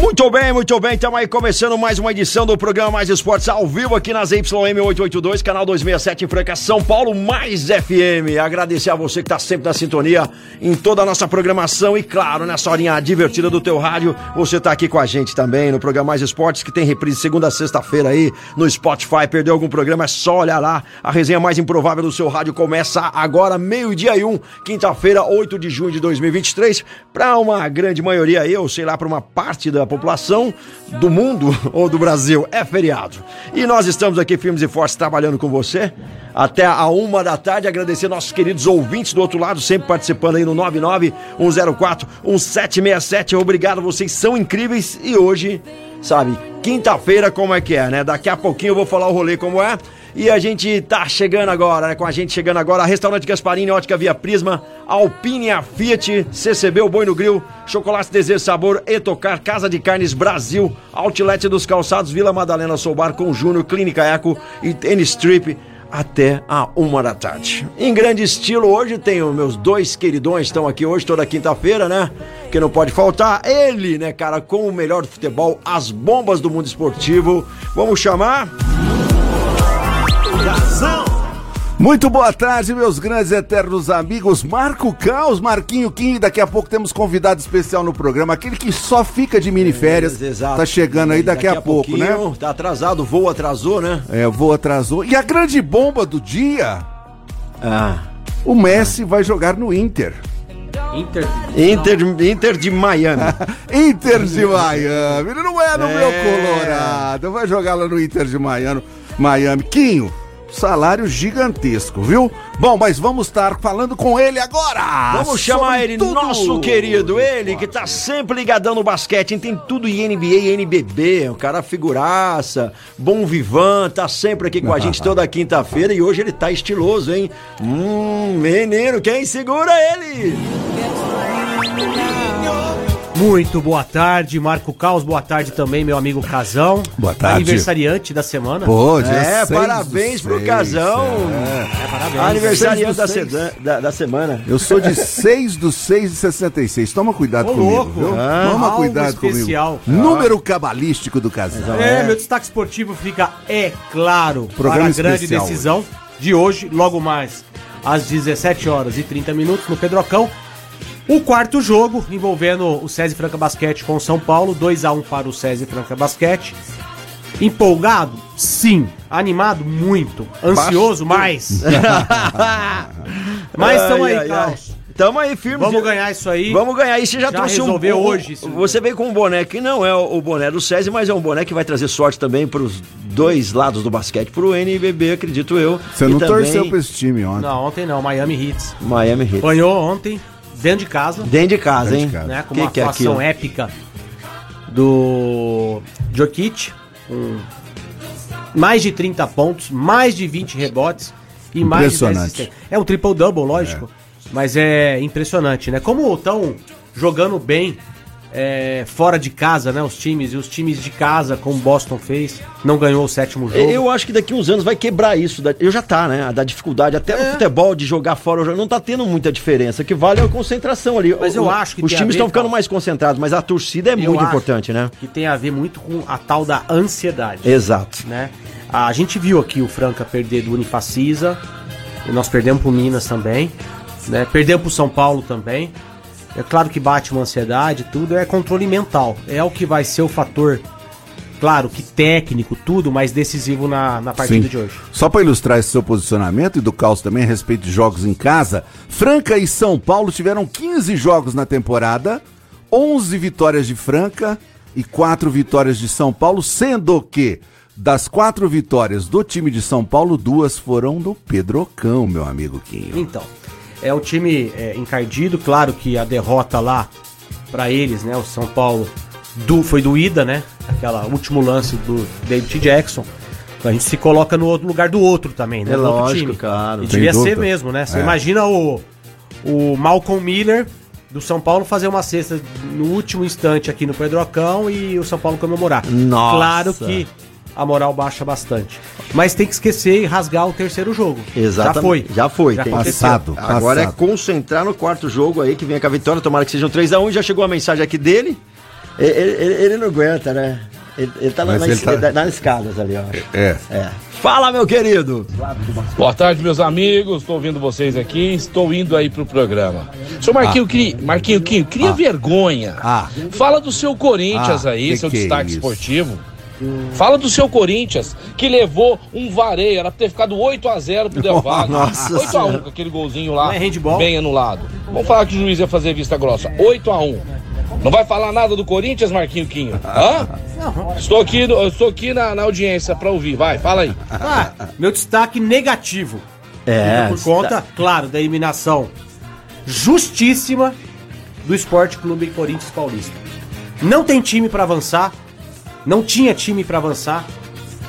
Muito bem, muito bem. Estamos aí começando mais uma edição do programa Mais Esportes ao vivo aqui nas YM 882, canal 267 em Franca, São Paulo, mais FM. Agradecer a você que está sempre na sintonia em toda a nossa programação e, claro, nessa horinha divertida do teu rádio, você está aqui com a gente também no programa Mais Esportes, que tem reprise segunda a sexta-feira aí no Spotify. Perdeu algum programa? É só olhar lá. A resenha mais improvável do seu rádio começa agora, meio-dia e um, quinta-feira, 8 de junho de 2023, para uma grande maioria aí, ou sei lá, para uma parte da população do mundo ou do Brasil é feriado. E nós estamos aqui firmes e fortes trabalhando com você até a uma da tarde. Agradecer nossos queridos ouvintes do outro lado, sempre participando aí no 991041767. Obrigado, vocês são incríveis e hoje, sabe, quinta-feira como é que é, né? Daqui a pouquinho eu vou falar o rolê como é. E a gente tá chegando agora, né? Com a gente chegando agora, Restaurante Gasparini, Ótica Via Prisma, Alpine, a Fiat, CCB, o Boi no Grill, Chocolate Desejo Sabor, Etocar, Casa de Carnes Brasil, Outlet dos Calçados, Vila Madalena Soubar com Júnior, Clínica Eco e Tennis Strip até a uma da tarde. Em grande estilo, hoje tenho meus dois queridões, estão aqui hoje, toda quinta-feira, né? Que não pode faltar. Ele, né, cara, com o melhor do futebol, as bombas do mundo esportivo. Vamos chamar. Muito boa tarde, meus grandes e eternos amigos. Marco Caos, Marquinho Kim. Daqui a pouco temos convidado especial no programa, aquele que só fica de miniférias. Exato. Tá chegando aí daqui, a, pouco, né? Tá atrasado, o voo atrasou, né? É, o voo atrasou. E a grande bomba do dia: Ah. o Messi vai jogar no Inter. Inter. Inter, Inter de Miami. Inter de Miami. Ele não é no É. meu Colorado. Vai jogar lá no Inter de Miami. Miami. Quinho, salário gigantesco, viu? Bom, mas vamos estar falando com ele agora. Vamos chamar ele, tudo. nosso querido, ele que tá sempre ligadão no basquete, tem tudo em NBA e NBB, o cara figuraça, bom vivan, tá sempre aqui com a gente toda quinta-feira e hoje ele tá estiloso, hein? Hum, menino, quem segura ele? Muito boa tarde, Marco Caos. Boa tarde também, meu amigo Casão. Boa tarde. Aniversariante da semana. Pô, dia É, seis parabéns pro seis, casão. é. É, parabéns. Aniversariante da, da, da semana. Eu sou de 6 do 6 de 66. Toma cuidado Ô, comigo, louco. viu? Ah. Toma Algo cuidado especial. comigo. Número cabalístico do casal. É, meu destaque esportivo fica, é claro, Programa para a grande especial decisão de hoje, logo mais às 17 horas e 30 minutos no Pedrocão. O quarto jogo envolvendo o SESI Franca Basquete com o São Paulo, 2 a 1 para o SESI Franca Basquete. Empolgado? Sim. Animado? Muito. Ansioso? Mais. Mas estamos aí, Ai. Carlos. Tamo aí, firme. Vamos ganhar isso aí. Vamos ganhar. E você já, Já trouxe resolveu um, hoje isso. Você veio com um boné que não é o boné do SESI, mas é um boné que vai trazer sorte também pros dois lados do basquete, pro NBB, acredito eu. Você E não também torceu pra esse time ontem. Não, ontem não. Miami Heat. Miami Heat. Ganhou ontem, dentro de casa. Dentro de casa, Dentro de hein? casa. né, com Que uma que é atuação aquilo? épica do Jokic, com mais de 30 pontos, mais de 20 rebotes e mais de 10 Impressionante. assistências. É um triple-double, lógico, mas é impressionante, né? Como estão jogando bem é, fora de casa, né? Os times, e os times de casa, como o Boston fez, não ganhou o sétimo jogo. Eu acho que daqui uns anos vai quebrar isso. Eu já tá, né? Da dificuldade. Até É. no futebol de jogar fora já não tá tendo muita diferença. O que vale é a concentração ali. Mas eu O- acho que Os times estão ficando mais concentrados, mas a torcida é Eu muito importante, né? Que tem a ver muito com a tal da ansiedade. Exato. né? A gente viu aqui o Franca perder do Unifacisa, nós perdemos pro Minas também, né? Perdemos pro São Paulo também. É claro que bate uma ansiedade, tudo é controle mental. É o que vai ser o fator, claro que técnico, tudo, mas decisivo na, na partida Sim. de hoje. Só para ilustrar esse seu posicionamento e do caos também a respeito de jogos em casa, Franca e São Paulo tiveram 15 jogos na temporada, 11 vitórias de Franca e 4 vitórias de São Paulo, sendo que das quatro vitórias do time de São Paulo, duas foram do Pedrocão, meu amigo Quinho. Então, é o time é, encardido, claro que a derrota lá para eles, né, o São Paulo do, foi do Ida, né? Aquela último lance do David Jackson. A gente se coloca no outro lugar do outro também, né? É do outro lógico, cara. E devia ser dúvida. mesmo, né? Você É. imagina o, o Malcolm Miller do São Paulo fazer uma cesta no último instante aqui no Pedrocão e o São Paulo comemorar. Nossa. Claro que a moral baixa bastante. Mas tem que esquecer e rasgar o terceiro jogo. Exatamente. Já foi. Já foi. Já tem aconteceu. Passado. Agora passado. é concentrar no quarto jogo aí, que vem com a vitória. Tomara que seja um 3x1. Já chegou a mensagem aqui dele. Ele, ele- ele não aguenta, né? Ele, ele tá, Mas na, ele tá- nas escadas ali, ó. É. É. Fala, meu querido. Boa tarde, meus amigos. Estou ouvindo vocês aqui. Estou indo aí pro programa. Seu Marquinho, cri... Marquinho, Quinho, cria vergonha. Ah. Fala do seu Corinthians Ah, aí, que seu que é destaque isso? esportivo. Fala do seu Corinthians, que levou um vareio. Era pra ter ficado 8x0 pro Del Valle. Nossa 8x1 Senhora. com aquele golzinho lá, Não é bem anulado. Vamos falar que o juiz ia fazer vista grossa. 8x1. Não vai falar nada do Corinthians, Marquinho Quinho? Hã? Estou aqui, estou aqui na, na audiência pra ouvir. Vai, fala aí. Ah, meu destaque negativo. É. Por conta, claro, da eliminação justíssima do Esporte Clube Corinthians Paulista. Não tem time pra avançar, não tinha time pra avançar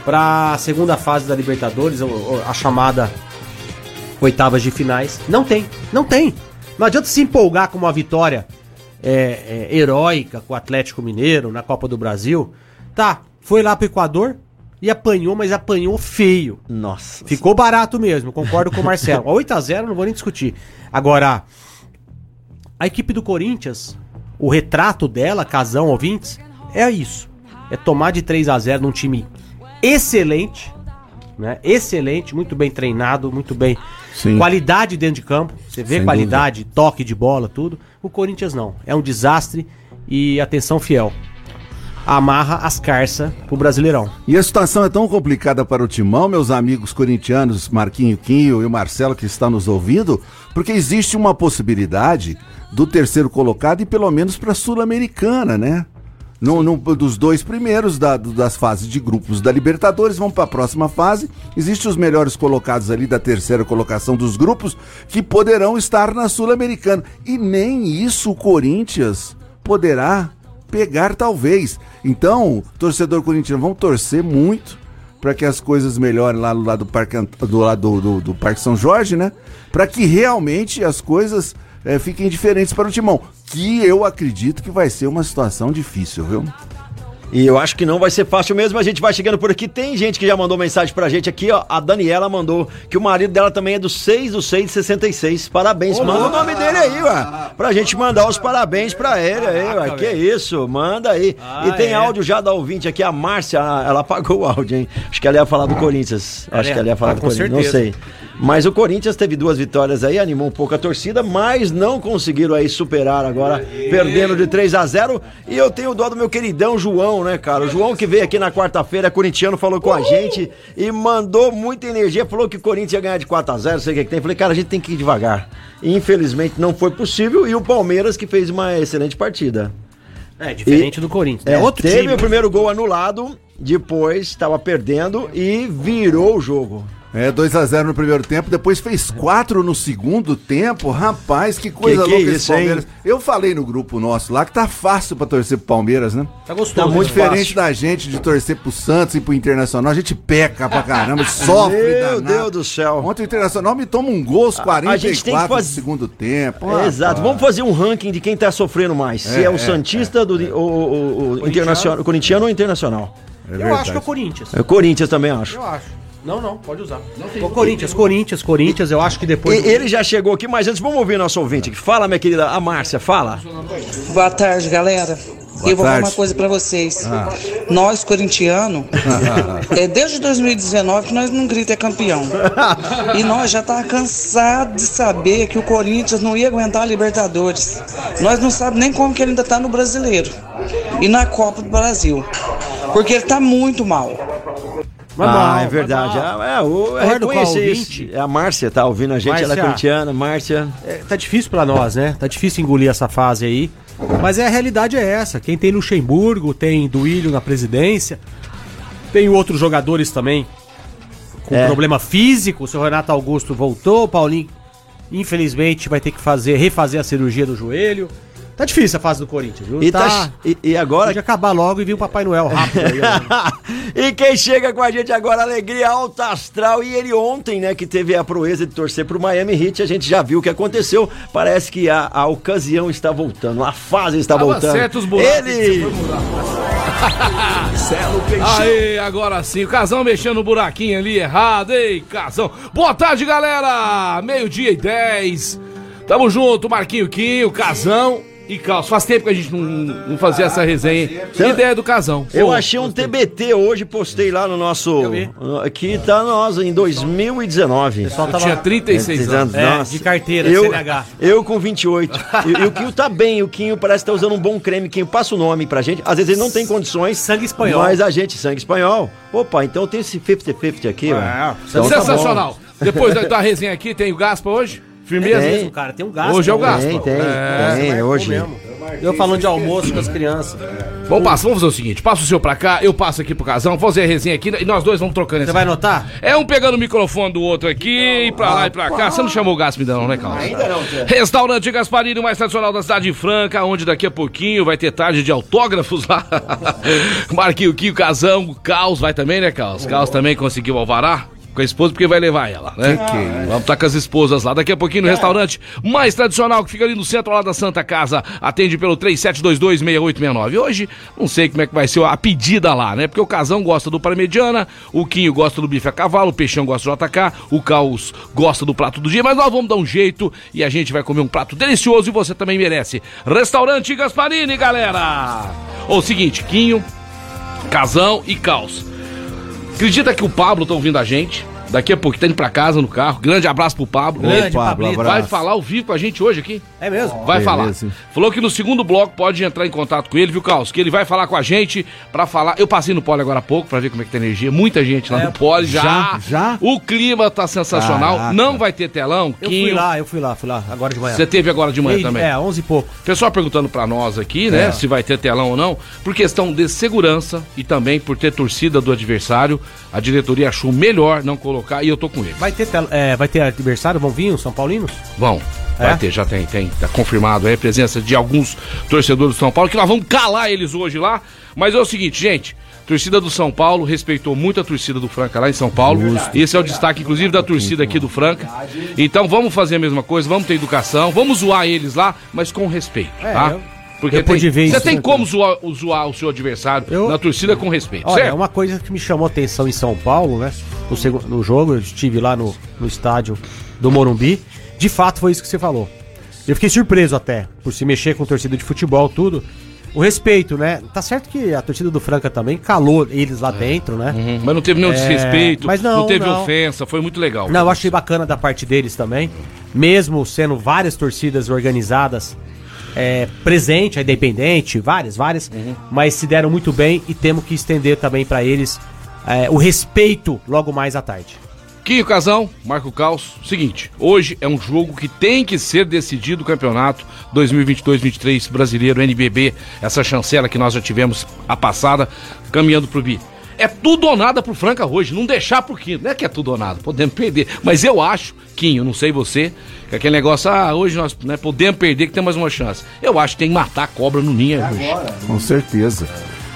pra segunda fase da Libertadores, a chamada oitavas de finais. Não tem, não tem. Não adianta se empolgar com uma vitória é, é, heróica com o Atlético Mineiro na Copa do Brasil. Tá, foi lá pro Equador e apanhou, mas apanhou feio. Nossa. Ficou barato mesmo, concordo com o Marcelo. A 8x0 não vou nem discutir. Agora, a equipe do Corinthians, o retrato dela, Casão, ouvintes, é isso. É tomar de 3 a 0 num time excelente, né? Excelente, muito bem treinado, muito bem. Sim. Qualidade dentro de campo. Você vê Sem qualidade, toque de bola, tudo. O Corinthians não. É um desastre e atenção fiel. Amarra as carças pro Brasileirão. E a situação é tão complicada para o Timão, meus amigos corintianos, Marquinho Quinho e o Marcelo que está nos ouvindo, porque existe uma possibilidade do terceiro colocado e pelo menos para a Sul-Americana, né? No, no- dos dois primeiros da- das fases de grupos da Libertadores, vão para a próxima fase. Existem os melhores colocados ali da terceira colocação dos grupos que poderão estar na Sul-Americana. E nem isso o Corinthians poderá pegar, talvez. Então, torcedor corintiano, vamos torcer muito para que as coisas melhorem lá do lado do Parque, do, lado do, do- do Parque São Jorge, né? Para que realmente as coisas eh, fiquem diferentes para o Timão. Que eu acredito que vai ser uma situação difícil, viu? E eu acho que não vai ser fácil mesmo. A gente vai chegando por aqui. Tem gente que já mandou mensagem pra gente aqui, ó. A Daniela mandou que o marido dela também é do 6 do 6 de 66. Parabéns. Manda o nome dele aí, ué. Pra gente mandar os parabéns pra ele aí, ué. Que isso, manda aí. Ah, e tem é. áudio já da ouvinte aqui, a Márcia. Ela apagou o áudio, hein? Acho que ela ia falar do Corinthians. Acho É, que ela ia falar ah, do Corinthians. Não sei. Mas o Corinthians teve duas vitórias aí, animou um pouco a torcida, mas não conseguiram aí superar agora, perdendo de 3 a 0 E eu tenho dó do meu queridão João, né, cara? O João que veio aqui na quarta-feira, corintiano, falou com a gente e mandou muita energia, falou que o Corinthians ia ganhar de 4 a 0 sei o que, que tem. Falei, cara, a gente tem que ir devagar. Infelizmente não foi possível e o Palmeiras que fez uma excelente partida. É, diferente do Corinthians. É, É outro teve time. o primeiro gol anulado, depois estava perdendo e virou o jogo. É, 2 a 0 no primeiro tempo, depois fez 4 no segundo tempo. Rapaz, que coisa Que que é louca esse isso, hein? Palmeiras. Eu falei no grupo nosso lá que tá fácil pra torcer pro Palmeiras, né? Tá gostoso. Tá muito né? Diferente da gente de torcer pro Santos e pro Internacional, a gente peca pra caramba, sofre Meu danado. Deus do céu. Ontem o Internacional me toma um gol aos A- a 44 gente tem que fazer- do segundo tempo. É, Exato. Vamos fazer um ranking de quem tá sofrendo mais. Se É, é, o é, Santista, do, o, o, o internacional, o corintiano ou o internacional? É Eu acho que é o Corinthians. É o Corinthians também, acho. Eu acho. Não, não, pode usar. O Corinthians, Corinthians, Corinthians, eu acho que depois. E- ele já chegou aqui, mas antes vamos ouvir nosso ouvinte. aqui. Fala, minha querida, a Márcia, fala. Boa tarde, galera. eu vou falar tarde. uma coisa pra vocês. Nós, corintianos, é desde 2019 que nós não grita é campeão. E nós já tá cansado de saber que o Corinthians não ia aguentar a Libertadores. Nós não sabemos nem como que ele ainda tá no Brasileiro. E na Copa do Brasil. Porque ele tá muito mal. Vai ah, mal, é verdade. mal. É, é, é isso. É a Márcia, tá ouvindo a gente, ela é Márcia. corintiana. Márcia. É, tá difícil pra nós, né? Tá difícil engolir essa fase aí. Mas é, a realidade é essa. Quem tem Luxemburgo, tem Duílio na presidência, tem outros jogadores também com É. problema físico. O seu Renato Augusto voltou, o Paulinho, infelizmente, vai ter que fazer, refazer a cirurgia do joelho. Tá difícil a fase do Corinthians, viu? E, tá, e, e agora. Pode acabar logo e vir o Papai Noel rápido aí, ó. e quem chega com a gente agora, alegria alta astral. E ele ontem, né, que teve a proeza de torcer pro Miami Heat, a gente já viu o que aconteceu. Parece que a, a ocasião está voltando, a fase está Tava voltando. certo os buracos ele. foi Aí, agora sim, o Casão mexendo no buraquinho ali errado, ei, Casão. Boa tarde, galera! Meio-dia e 10. Tamo junto, Marquinho Quinho, Casão e Carlos. Faz tempo que a gente não, não fazia essa resenha. hein? Que ideia do Casão. Eu Pô, achei um TBT hoje, postei lá no nosso. Aqui tá nós, em 2019. Só Eu tava- tinha 36 anos. É, Nossa. de carteira, eu, CNH. Eu com 28. e, e o Quinho tá bem, o Quinho parece que tá usando um bom creme. Quinho, passa o nome pra gente. Às vezes ele não tem condições. Sangue espanhol. Mas a gente, sangue espanhol. Opa, então tem esse 50-50 aqui, velho. Então tá Sensacional. Depois da, da resenha aqui, tem o Gaspa hoje? Firmeza? Tem. Mesmo, cara, tem um gasto. Hoje é o né? gasto. Tem, tem, É, tem, Marcou hoje. mesmo. Eu falando de almoço com as crianças. Vamos, passar, vamos fazer o seguinte: passa o seu pra cá, eu passo aqui pro Casão, vou fazer a resenha aqui e nós dois vamos trocando Você vai anotar? É um pegando o microfone do outro aqui, e pra lá e pra cá. Você não chamou o Gaspa ainda não, né, Carlos? Ainda não. Restaurante Gasparini, o mais tradicional da cidade de Franca, onde daqui a pouquinho vai ter tarde de autógrafos lá. Marquinho, Quinho, Casão, o Caos vai também, né, Caos? Caos também conseguiu alvará. Com a esposa, porque vai levar ela, né? Que que é? Vamos estar com as esposas lá. Daqui a pouquinho no restaurante mais tradicional, que fica ali no centro lá da Santa Casa. Atende pelo 3722-6869. Hoje, não sei como é que vai ser a pedida lá, né? Porque o Casão gosta do parmegiana, o Quinho gosta do bife a cavalo, o Peixão gosta do JK, o Caos gosta do prato do dia, mas nós vamos dar um jeito e a gente vai comer um prato delicioso e você também merece. Restaurante Gasparini, galera! Ou seguinte, Quinho, Casão e Caos. Acredita que o Pablo tá ouvindo a gente? Daqui a pouco tá indo pra casa no carro. Grande abraço pro Pablo. Grande Opa, Pablito. abraço. Vai falar ao vivo com a gente hoje aqui? É mesmo? Vai Beleza. falar. Falou que no segundo bloco pode entrar em contato com ele, viu, Carlos? Que ele vai falar com a gente pra falar. Eu passei no Poli agora há pouco pra ver como é que tá a energia. Muita gente lá É, no Poli já. já? Já? O clima tá sensacional. Caraca. Não vai ter telão. Eu fui Quinho. lá, eu fui lá, fui lá, agora de manhã. Você teve agora de manhã Ei, também. É, 11 e pouco. Pessoal perguntando pra nós aqui, né, É. se vai ter telão ou não, por questão de segurança e também por ter torcida do adversário, a diretoria achou melhor não colocar e eu tô com ele. Vai ter, tel- é, vai ter adversário, vão vir os São Paulinos? Vão. Vai É? ter, já tem, tem. Tá confirmado aí a presença de alguns torcedores do São Paulo, que nós vamos calar eles hoje lá. Mas é o seguinte, gente. Torcida do São Paulo respeitou muito a torcida do Franca lá em São Paulo. Esse é o destaque, inclusive, da torcida aqui do Franca. Então vamos fazer a mesma coisa, vamos ter educação, vamos zoar eles lá, mas com respeito, É, tá? eu- Porque eu pude tem, ver você isso, tem né, como zoar, zoar o seu adversário Eu- na torcida com respeito, Olha, certo? uma coisa que me chamou a atenção em São Paulo, né? No, segu- no jogo, eu estive lá no, no estádio do Morumbi. De fato, foi isso que você falou. Eu fiquei surpreso até, por se mexer com torcida de futebol, tudo. O respeito, né? Tá certo que a torcida do Franca também calou eles lá dentro, né? Uhum, Mas não teve nenhum É, desrespeito, mas não, teve não. ofensa, foi muito legal. Não, eu achei bacana da parte deles também. Mesmo sendo várias torcidas organizadas é, presente, a Independente, várias, várias, mas se deram muito bem e temos que estender também pra eles é, o respeito logo mais à tarde. Quinho Casão, Marco Caos, seguinte, hoje é um jogo que tem que ser decidido o campeonato 2022-23 brasileiro, NBB, essa chancela que nós já tivemos a passada, caminhando pro bi. É tudo ou nada pro Franca hoje, não deixar pro Quinho. Não é que é tudo ou nada, podemos perder. Mas eu acho, Quinho, não sei você, que aquele negócio, ah, hoje nós né, podemos perder, que tem mais uma chance. Eu acho que tem que matar a cobra no ninho hoje. Com certeza.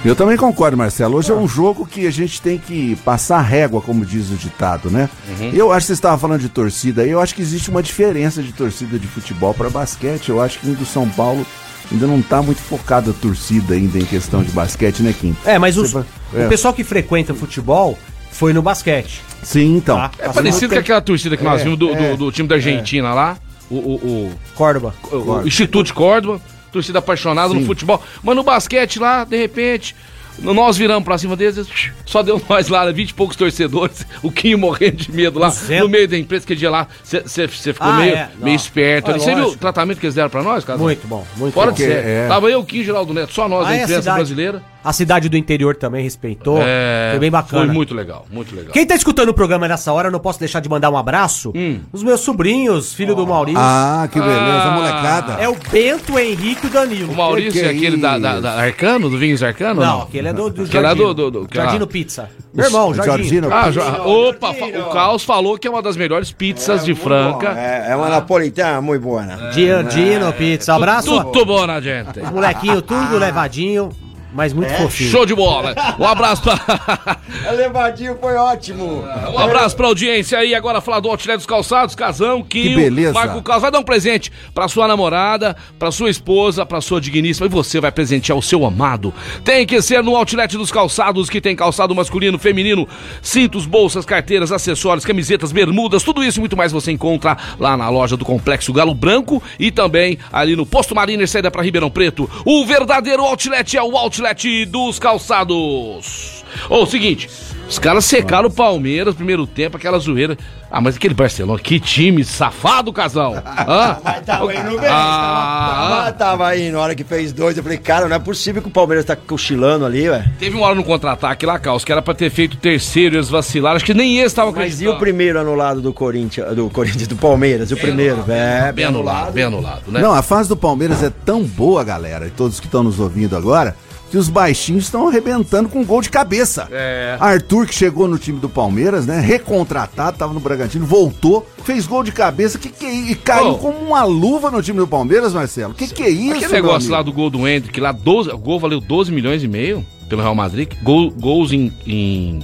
Eu também concordo, Marcelo. Hoje é um jogo que a gente tem que passar régua, como diz o ditado, né? Eu acho que você estava falando de torcida aí, eu acho que existe uma diferença de torcida de futebol para basquete. Eu acho que o do São Paulo ainda não está muito focado a torcida ainda em questão de basquete, né, Kim? É, mas os- vai- é. o pessoal que frequenta futebal foi no basquete. Sim, então. Tá. É parecido com aquela torcida que nós É, vimos do, é, do- do time da Argentina lá, o- o- o Córdoba. o, o Instituto de Córdoba, torcida apaixonada no Sim. futebol. Mas no basquete lá, de repente, nós viramos pra cima deles, só deu nós lá, 20 e poucos torcedores, o Quinho morrendo de medo lá, Duzentos. no meio da empresa, que dia lá, você ficou Ah, meio, é. meio esperto. É, ali. Você viu o tratamento que eles deram pra nós, cara? Muito bom, muito Fora bom. de sério. é. Tava eu, o Quinho, Geraldo Neto, só nós Ah, da é a imprensa brasileira. A cidade do interior também respeitou. É, foi bem bacana. Foi muito legal, muito legal. Quem tá escutando o programa nessa hora, eu não posso deixar de mandar um abraço. Hum. Os meus sobrinhos, filho do Maurício. Ah, que beleza, Ah. molecada. É o Bento, o Henrique e o Danilo. O Maurício Que que é é aquele da, da- da Arcano, do Vinhos Arcano? Não, aquele é do, do Aquele é Jardino. do- do- do- Jardino Pizza. Meu irmão, Jardino. Jardino. Ah, opa, fa- o Caos falou que é uma das melhores pizzas de Franca. É, é uma napolitana muito boa? Giardino Pizza. Abraço. Tudo bom, né, gente? Os molequinhos, tudo levadinho, mas muito fofinho. Show de bola. Um abraço pra. A levadinho foi ótimo. Um abraço pra audiência aí. Agora falar do Outlet dos Calçados, Casão, Quinho, beleza. Marco Carlos. Vai dar um presente pra sua namorada, pra sua esposa, pra sua digníssima. E você vai presentear o seu amado. Tem que ser no Outlet dos Calçados, que tem calçado masculino, feminino, cintos, bolsas, carteiras, acessórios, camisetas, bermudas, tudo isso e muito mais você encontra lá na loja do Complexo Galo Branco e também ali no Posto Mariner, saída pra Ribeirão Preto. O verdadeiro Outlet é o Outlet dos Calçados. Ô, o seguinte, os caras secaram o Palmeiras no primeiro tempo, aquela zoeira. Ah, mas aquele Barcelona, que time safado, casal. Hã? Mas tava indo bem. Ah, tava, tava aí na hora que fez dois. Eu falei, cara, não é possível que o Palmeiras tá cochilando ali, ué. Teve uma hora no contra-ataque lá, Caos, que era pra ter feito o terceiro e eles vacilaram. Acho que nem esse tava Mas e acreditando. o primeiro anulado do Corinthians, do Corinthians, do Palmeiras? O primeiro, é, Bem anulado, bem anulado, né? Não, a fase do Palmeiras é tão boa, galera, e todos que estão nos ouvindo agora, que os baixinhos estão arrebentando com gol de cabeça. É. Arthur, que chegou no time do Palmeiras, né? Recontratado, tava no Bragantino, voltou, fez gol de cabeça, que que é isso? E caiu Oh. como uma luva no time do Palmeiras, Marcelo. Que que é isso, Aquele negócio lá do gol do Hendrick, lá 12, o gol valeu 12 milhões e meio pelo Real Madrid. Gol- gols em, em,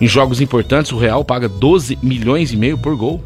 em jogos importantes, o Real paga 12 milhões e meio por gol.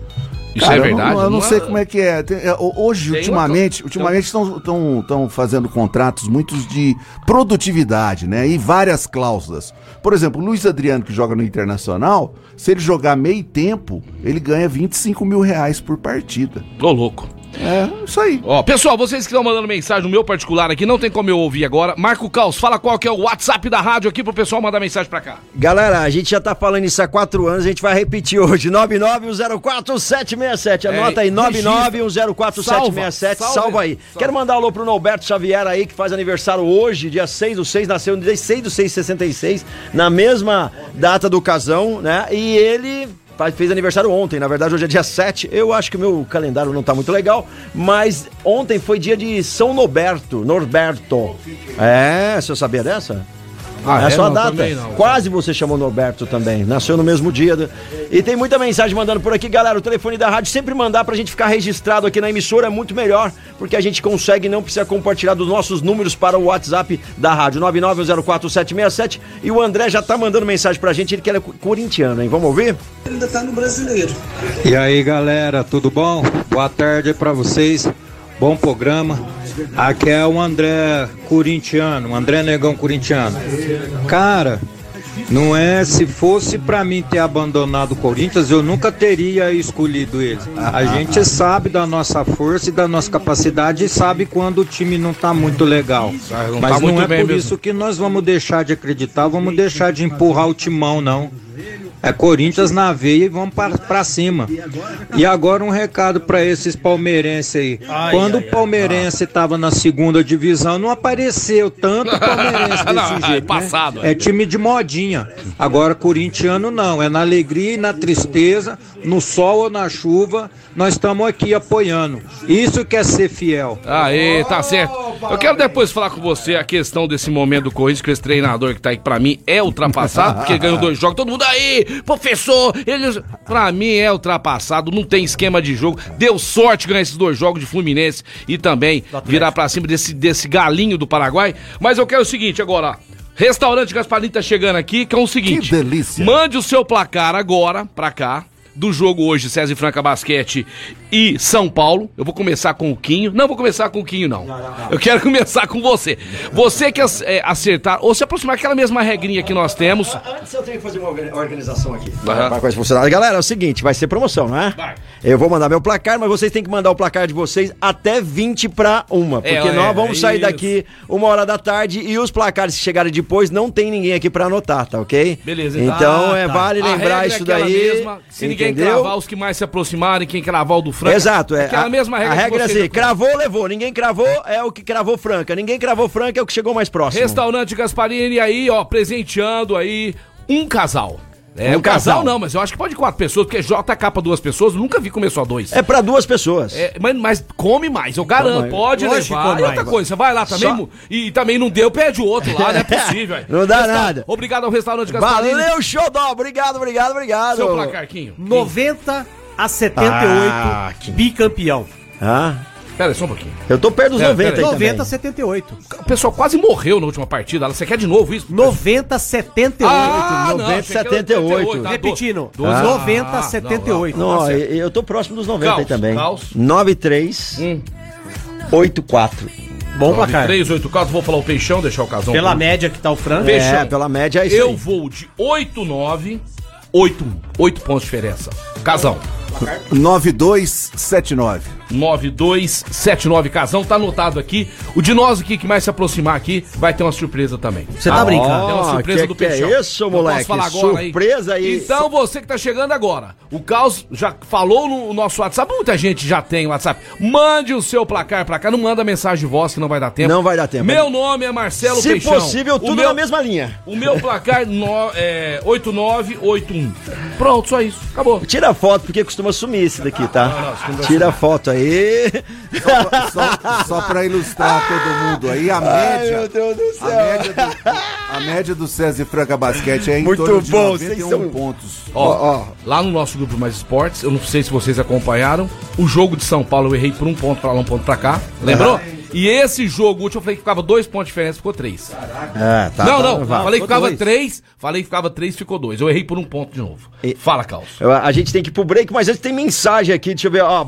Isso Cara, é eu verdade? não- Eu não, é- sei como é que é. Tem- é, ho- Hoje, Tem ultimamente, uma- ultimamente estão fazendo contratos muitos de produtividade, né? E várias cláusulas. Por exemplo, o Luiz Adriano, que joga no Internacional, se ele jogar meio tempo, ele ganha 25 mil reais por partida. Ô, louco. É, isso aí. Ó, pessoal, vocês que estão mandando mensagem no meu particular aqui, não tem como eu ouvir agora. Marco Caos, fala qual que é o WhatsApp da rádio aqui pro pessoal mandar mensagem pra cá. Galera, a gente já tá falando isso há quatro anos, a gente vai repetir hoje. 991047767. Anota É, aí, 991047767. Salva, Salva, salva. aí. Quero mandar um alô pro Norberto Xavier aí, que faz aniversário hoje, dia 6 do 6, nasceu no dia 6 do 6 66, na mesma data do casão, né? E ele fez aniversário ontem, na verdade hoje é dia 7. Eu acho que o meu calendário não tá muito legal, mas ontem foi dia de São Norberto, Norberto. É, você sabia dessa? Ah, é a é? sua Não, data. também. Quase você chamou Norberto também. Nasceu no mesmo dia. do- E tem muita mensagem mandando por aqui, galera. O telefone da rádio sempre mandar pra gente ficar registrado aqui na emissora é muito melhor, porque a gente consegue não precisa compartilhar dos nossos números para o WhatsApp da rádio 991047767. E o André já tá mandando mensagem pra gente, ele que é corintiano, hein? Vamos ouvir? Ainda tá no brasileiro. E aí galera, tudo bom? Boa tarde para vocês. Bom programa. Aqui é o André Corintiano, o André Negão Corintiano. Cara, não é se fosse para mim ter abandonado o Corinthians, eu nunca teria escolhido ele. A gente sabe da nossa força e da nossa capacidade e sabe quando o time não tá muito legal. não Mas tá não é por mesmo. isso que nós vamos deixar de acreditar, vamos deixar de empurrar o timão, não. É Corinthians na veia e vamos pra, pra cima. E agora um recado pra esses palmeirenses aí. Quando o palmeirense tava na segunda divisão, não apareceu tanto palmeirense desse Não, é jeito. passado, né? É time de modinha. Agora corintiano não, é na alegria e na tristeza, no sol ou na chuva, nós estamos aqui apoiando. Isso que é ser fiel. Aê, tá certo. Eu quero depois falar com você a questão desse momento do Corinthians, que esse treinador que tá aí, pra mim é ultrapassado, porque ganhou dois jogos. Todo mundo aí, professor, ele. Pra mim é ultrapassado, não tem esquema de jogo. Deu sorte ganhar esses dois jogos de Fluminense e também virar pra cima desse, desse galinho do Paraguai. Mas eu quero o seguinte agora. Restaurante Gasparinho tá chegando aqui, que é o seguinte. Que delícia. Mande o seu placar agora pra cá. Do jogo hoje, César e Franca Basquete e São Paulo. Eu vou começar com o Quinho. Não vou começar com o Quinho, não. Eu quero começar com você. Você que é, acertar, ou se aproximar aquela mesma regrinha que nós temos. Antes eu tenho que fazer uma orga- organização aqui. Funcionar. Galera, é o seguinte, vai ser promoção, não é? Vai. Eu vou mandar meu placar, mas vocês têm que mandar o placar de vocês até 20 para uma. Porque É, nós é, vamos é sair isso. daqui uma hora da tarde e os placares que chegarem depois não tem ninguém aqui pra anotar, tá ok? Beleza, Então então. é Ah, tá. vale A lembrar é isso daí. mesma. Se ninguém quem entendeu? cravar os que mais se aproximarem, quem cravar o do Franca. Exato, é. Aquela a, mesma regra A regra é assim, cravou, levou. Ninguém cravou, é o que cravou Franca. Ninguém cravou Franca, é o que chegou mais próximo. Restaurante Gasparini aí, ó, presenteando aí um casal. É, Um um casal, casal. não, mas eu acho que pode quatro pessoas, porque JK pra duas pessoas, nunca vi comer só dois. É pra duas pessoas. É, mas, mas come mais, eu garanto, pode Lógico levar. come E outra coisa, você vai lá também Só- e também não deu, pede o outro lá, não é possível. velho. Não dá Resta- nada. Obrigado ao restaurante Gasparini. Valeu, Xodó. Obrigado, obrigado, obrigado. Seu placarquinho. 90 a 78, Ah, bicampeão. Ah, Pera aí, só um pouquinho. eu tô perto dos Pera, 90 pera aí aí. 90 a também. 78. O pessoal quase morreu na última partida. Você quer de novo isso? 90 a 78. Ah, não, 90, achei que era 78. 88, tá? Repetindo, Doze. 90 a Ah, 78. Não, Tá ó, certo. eu tô próximo dos 90 aí Caos, também. caos. 93 Hum. 84. Bom placar. 3, 8, 4, vou falar o peixão, deixar o casão. Pela por- média que tá o Franca. Fechou. É, pela média é isso Eu aí. vou de 8, 9, 8, 8 pontos de diferença. Casão. 9279. 9279 Casão, tá anotado aqui. O de nós aqui que mais se aproximar aqui vai ter uma surpresa também. Você tá brincando? Tem uma Ó, surpresa que do que é Peixão. isso, Não moleque? posso falar agora Surpresa aí. Então você que tá chegando agora, o Caos já falou no nosso WhatsApp, muita gente já tem WhatsApp. Mande o seu placar pra cá, não manda mensagem de voz que não vai dar tempo. Não vai dar tempo. Meu nome é Marcelo Se Peixão. possível, O tudo meu- na mesma linha. O meu placar no, é 8981. Pronto, só isso. Acabou. Tira a foto, porque costuma sumir esse daqui, tá? Tira a foto aí. Só, só pra ilustrar todo mundo aí, a Ai, média. meu Deus do A céu. média, do, a média do César e Franca Basquete é em Muito torno de bom, 91 vocês são- pontos. Ó, Ó, ó. lá no nosso grupo Mais Esportes, eu não sei se vocês acompanharam, o jogo de São Paulo eu errei por um ponto pra lá, um ponto pra cá. Lembrou? E esse jogo último eu falei que ficava dois pontos de diferença, ficou três. É, tá, não, tá, não, vai. falei que ficava dois. três, falei que ficava três, ficou dois. Eu errei por um ponto de novo. E- Fala. Eu- A gente tem que ir pro break, mas antes tem mensagem aqui, deixa eu ver, ó.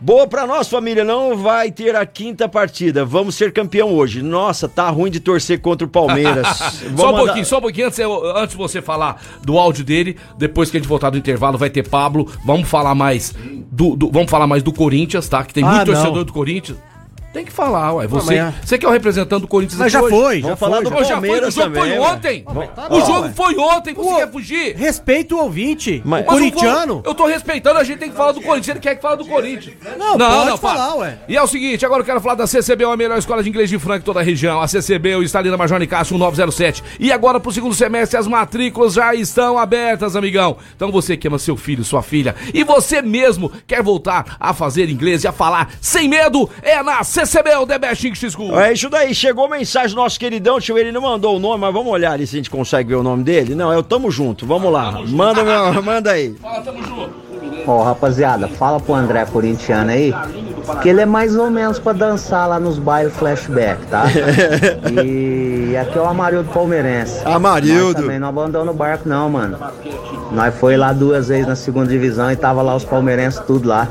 Boa pra nós, família, não vai ter a quinta partida. Vamos ser campeão hoje. Nossa, tá ruim de torcer contra o Palmeiras. só um pouquinho, só um pouquinho antes, antes de você falar do áudio dele, depois que a gente voltar do intervalo, vai ter Pablo. Vamos falar mais do, do- vamos falar mais do Corinthians, tá? Que tem Ah, muito não. torcedor do Corinthians. Tem que falar, ué. Você, mas é- você que é o representante do Corinthians Mas já hoje. foi, já Vamos falar foi. do já. Foi, o jogo foi também, ué. ontem. tá o bom, jogo foi ontem, você Pô, quer fugir? Respeita o ouvinte. Mas- o Mas eu corintiano. vou- Eu tô respeitando, a gente tem que falar do Corinthians. Ele quer que fale do Corinthians. Não, pode para. falar, ué. E é o seguinte, agora eu quero falar da CCB, a melhor escola de inglês de Franca em toda a região. A CCB está ali na Major Nicasso 1907. E agora pro segundo semestre as matrículas já estão abertas, amigão. Então você que ama seu filho, sua filha, e você mesmo quer voltar a fazer inglês e a falar sem medo, é na CCB, o The Best English School. É isso daí, chegou mensagem do nosso queridão, tio, ele não mandou o nome, mas vamos olhar ali se a gente consegue ver o nome dele. Não, é o Tamo Junto, vamos lá. Manda, meu, manda aí. Fala, tamo junto. Ó, rapaziada, fala pro André corintiano aí que ele é mais ou menos pra dançar lá nos bailes flashback, tá? E aqui é o Amarildo Palmeirense. Amarildo. Nós também não abandona o barco não, mano. Nós foi lá duas vezes na segunda divisão e tava lá os palmeirenses tudo lá.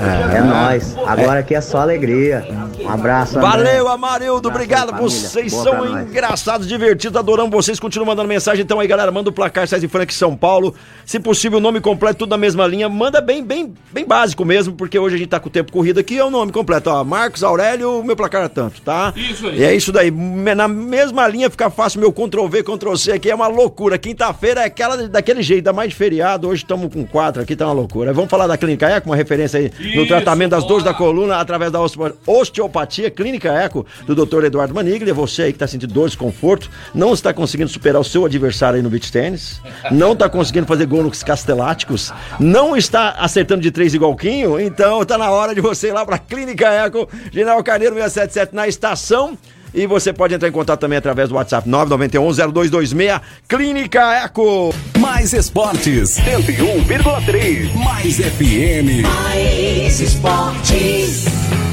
É, nóis. Agora aqui é só alegria. Um abraço, André. Valeu, Amarildo, Abraço obrigado. Vocês Boa são engraçados, divertidos, adoramos vocês. Continuam mandando mensagem. Então aí, galera, manda o placar César e Frank São Paulo. Se possível, o nome completo, tudo na mesma linha. Manda bem, bem, bem básico mesmo, porque hoje a gente tá com o tempo corrido aqui. É o nome completo, ó. Marcos Aurélio, meu placar é tanto, tá? Isso aí. E é isso daí. Na mesma linha fica fácil meu Ctrl V, Ctrl C aqui. É uma loucura. Quinta-feira é aquela daquele jeito, dá mais de feriado. Hoje estamos com quatro aqui, tá uma loucura. Vamos falar da Clínica Eco, uma referência aí no tratamento das dores da coluna através da osteo- osteopatia clínica eco do Dr. Eduardo Manigli. É você aí que está sentindo dor, desconforto, não está conseguindo superar o seu adversário aí no beach tênis, não está conseguindo fazer gol nos casteláticos, não está acertando de três igual Quinho, então tá na hora de você ir lá para Clínica Eco, General Carneiro 677 na estação. E você pode entrar em contato também através do WhatsApp 991-0226, Clínica Eco. Mais esportes. 101,3. Mais FM. Mais esportes.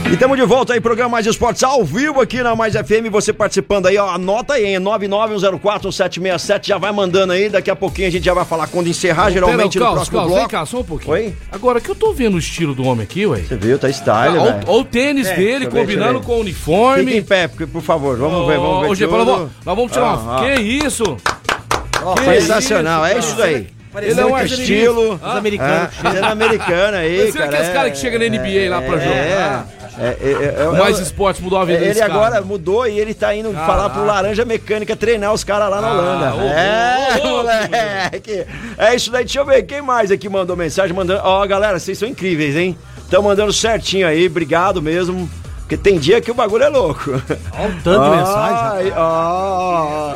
E estamos de volta aí, programa Mais Esportes ao vivo aqui na Mais FM. Você participando aí, ó, anota aí, hein? 991041767. Já vai mandando aí. Daqui a pouquinho a gente já vai falar quando encerrar, geralmente Pera, no próximo vem bloco. cá, só um pouquinho. Oi? Agora que eu tô vendo o estilo do homem aqui, ué. Você viu, tá style, Olha velho. o, o tênis dele eu ver, combinando ver. com o uniforme. Fica em pé, por por favor. Vamos ver, vamos ver. Ô, Gê, nós vamos- tirar uma. Ah, ah. Que isso? Ó, que sensacional, é isso daí. Ele é um estilo. Os americanos. É, americano aí, Você cara. aqueles caras que chegam na NBA lá pra é, jogar. É, é, é, Mais Esportes mudou a vida é, Ele desse cara. agora mudou e ele tá indo falar pro Laranja Mecânica treinar os caras lá na Ah, Holanda. é, ô, moleque. É isso daí. Deixa eu ver quem mais aqui mandou mensagem. Mandando... Ó, galera, vocês são incríveis, hein? Estão mandando certinho aí. Obrigado mesmo. Porque tem dia que o bagulho é louco. Olha um tanto de mensagem. Ó.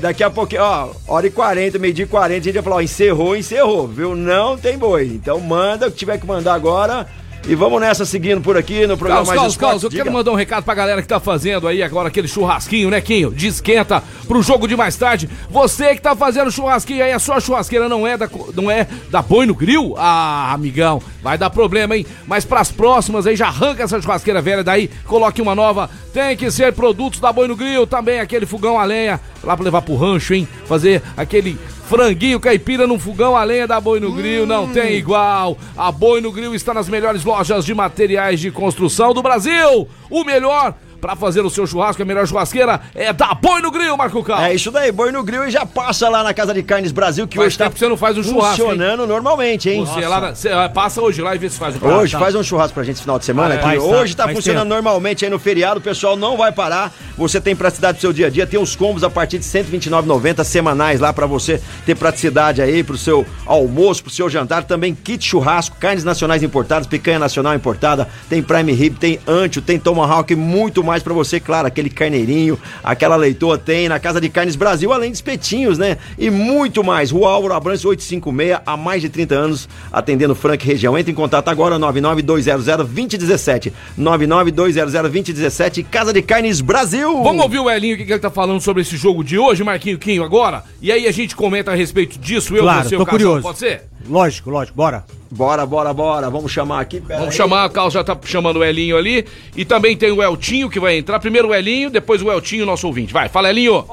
Daqui a pouquinho, ó, hora e 40, meio-dia e 40, a gente vai falar, ó, encerrou, encerrou, viu? Não tem boi. Então manda o que tiver que mandar agora. E vamos nessa seguindo por aqui no programa Carlos, Mais Carlos. Carlos, eu Diga. quero mandar um recado pra galera que tá fazendo aí agora aquele churrasquinho, né, Quinho? De esquenta pro jogo de mais tarde. Você que tá fazendo churrasquinho aí, a sua churrasqueira não é da, não é da Boi no Grill? Ah, amigão, vai dar problema, hein? Mas pras próximas aí, já arranca essa churrasqueira velha daí, coloque uma nova. Tem que ser produtos da Boi no Grill, também aquele fogão a lenha, lá pra levar pro rancho, hein? Fazer aquele Franguinho caipira num fogão a lenha da Boi no Grill, não tem igual. A Boi no Grill está nas melhores lojas de materiais de construção do Brasil. O melhor para fazer o seu churrasco, a melhor churrasqueira é da Boi no Grill, Marco Cal. É isso daí, boi no grill e já passa lá na Casa de Carnes Brasil, que Faz hoje tá você não faz um churrasco, funcionando normalmente, hein? Você, lá na- você, ah, passa hoje lá e vê se faz o Hoje, Tá. faz um churrasco pra gente esse final de semana. Ah, tá. hoje tá Faz funcionando normalmente aí no feriado, o pessoal não vai parar. Você tem praticidade pro seu dia a dia, tem os combos a partir de R$ 129,90 semanais lá pra você ter praticidade aí pro seu almoço, pro seu jantar. Também kit churrasco, carnes nacionais importadas, picanha nacional importada, tem prime rib, tem ancho, tem tomahawk, muito mais pra você, claro, aquele carneirinho, aquela leitoa tem na Casa de Carnes Brasil, além de espetinhos, né? E muito mais. Rua Álvaro Abrantes 856, há mais de 30 anos, atendendo Frank região. Entre em contato agora, 99200-2017. 99200-2017, Casa de Carnes Brasil. Vamos ouvir o Elinho, o que, que ele tá falando sobre esse jogo de hoje, Marquinho Quinho, agora? E aí a gente comenta a respeito disso, eu, Claro, você, tô o curioso. pode ser? Lógico, lógico, bora. Bora, bora, bora. Vamos chamar aqui. pera Vamos aí. chamar, o Carlos já tá chamando o Elinho ali. E também tem o Eltinho que vai entrar. Primeiro o Elinho, depois o Eltinho, nosso ouvinte. Vai, fala, Elinho.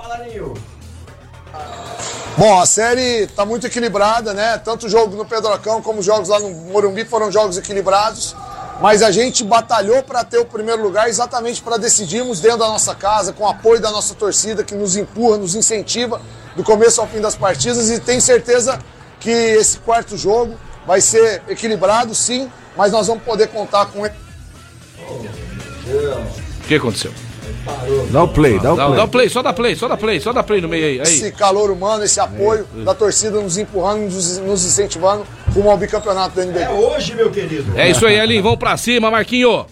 Bom, a série tá muito equilibrada, né? Tanto o jogo no Pedrocão como os jogos lá no Morumbi foram jogos equilibrados. Mas a gente batalhou para ter o primeiro lugar exatamente para decidirmos dentro da nossa casa, com o apoio da nossa torcida que nos empurra, nos incentiva do começo ao fim das partidas e tenho certeza que esse quarto jogo vai ser equilibrado, sim, mas nós vamos poder contar com ele. O que aconteceu? Dá o play, dá o play. dá play, só dá play, só dá play, só dá play no meio aí. esse aí. calor humano, esse apoio da torcida nos empurrando, nos, nos incentivando rumo ao bicampeonato do NBB. Hoje, meu querido. É isso aí, Elinho. Vamos pra cima, Marquinho.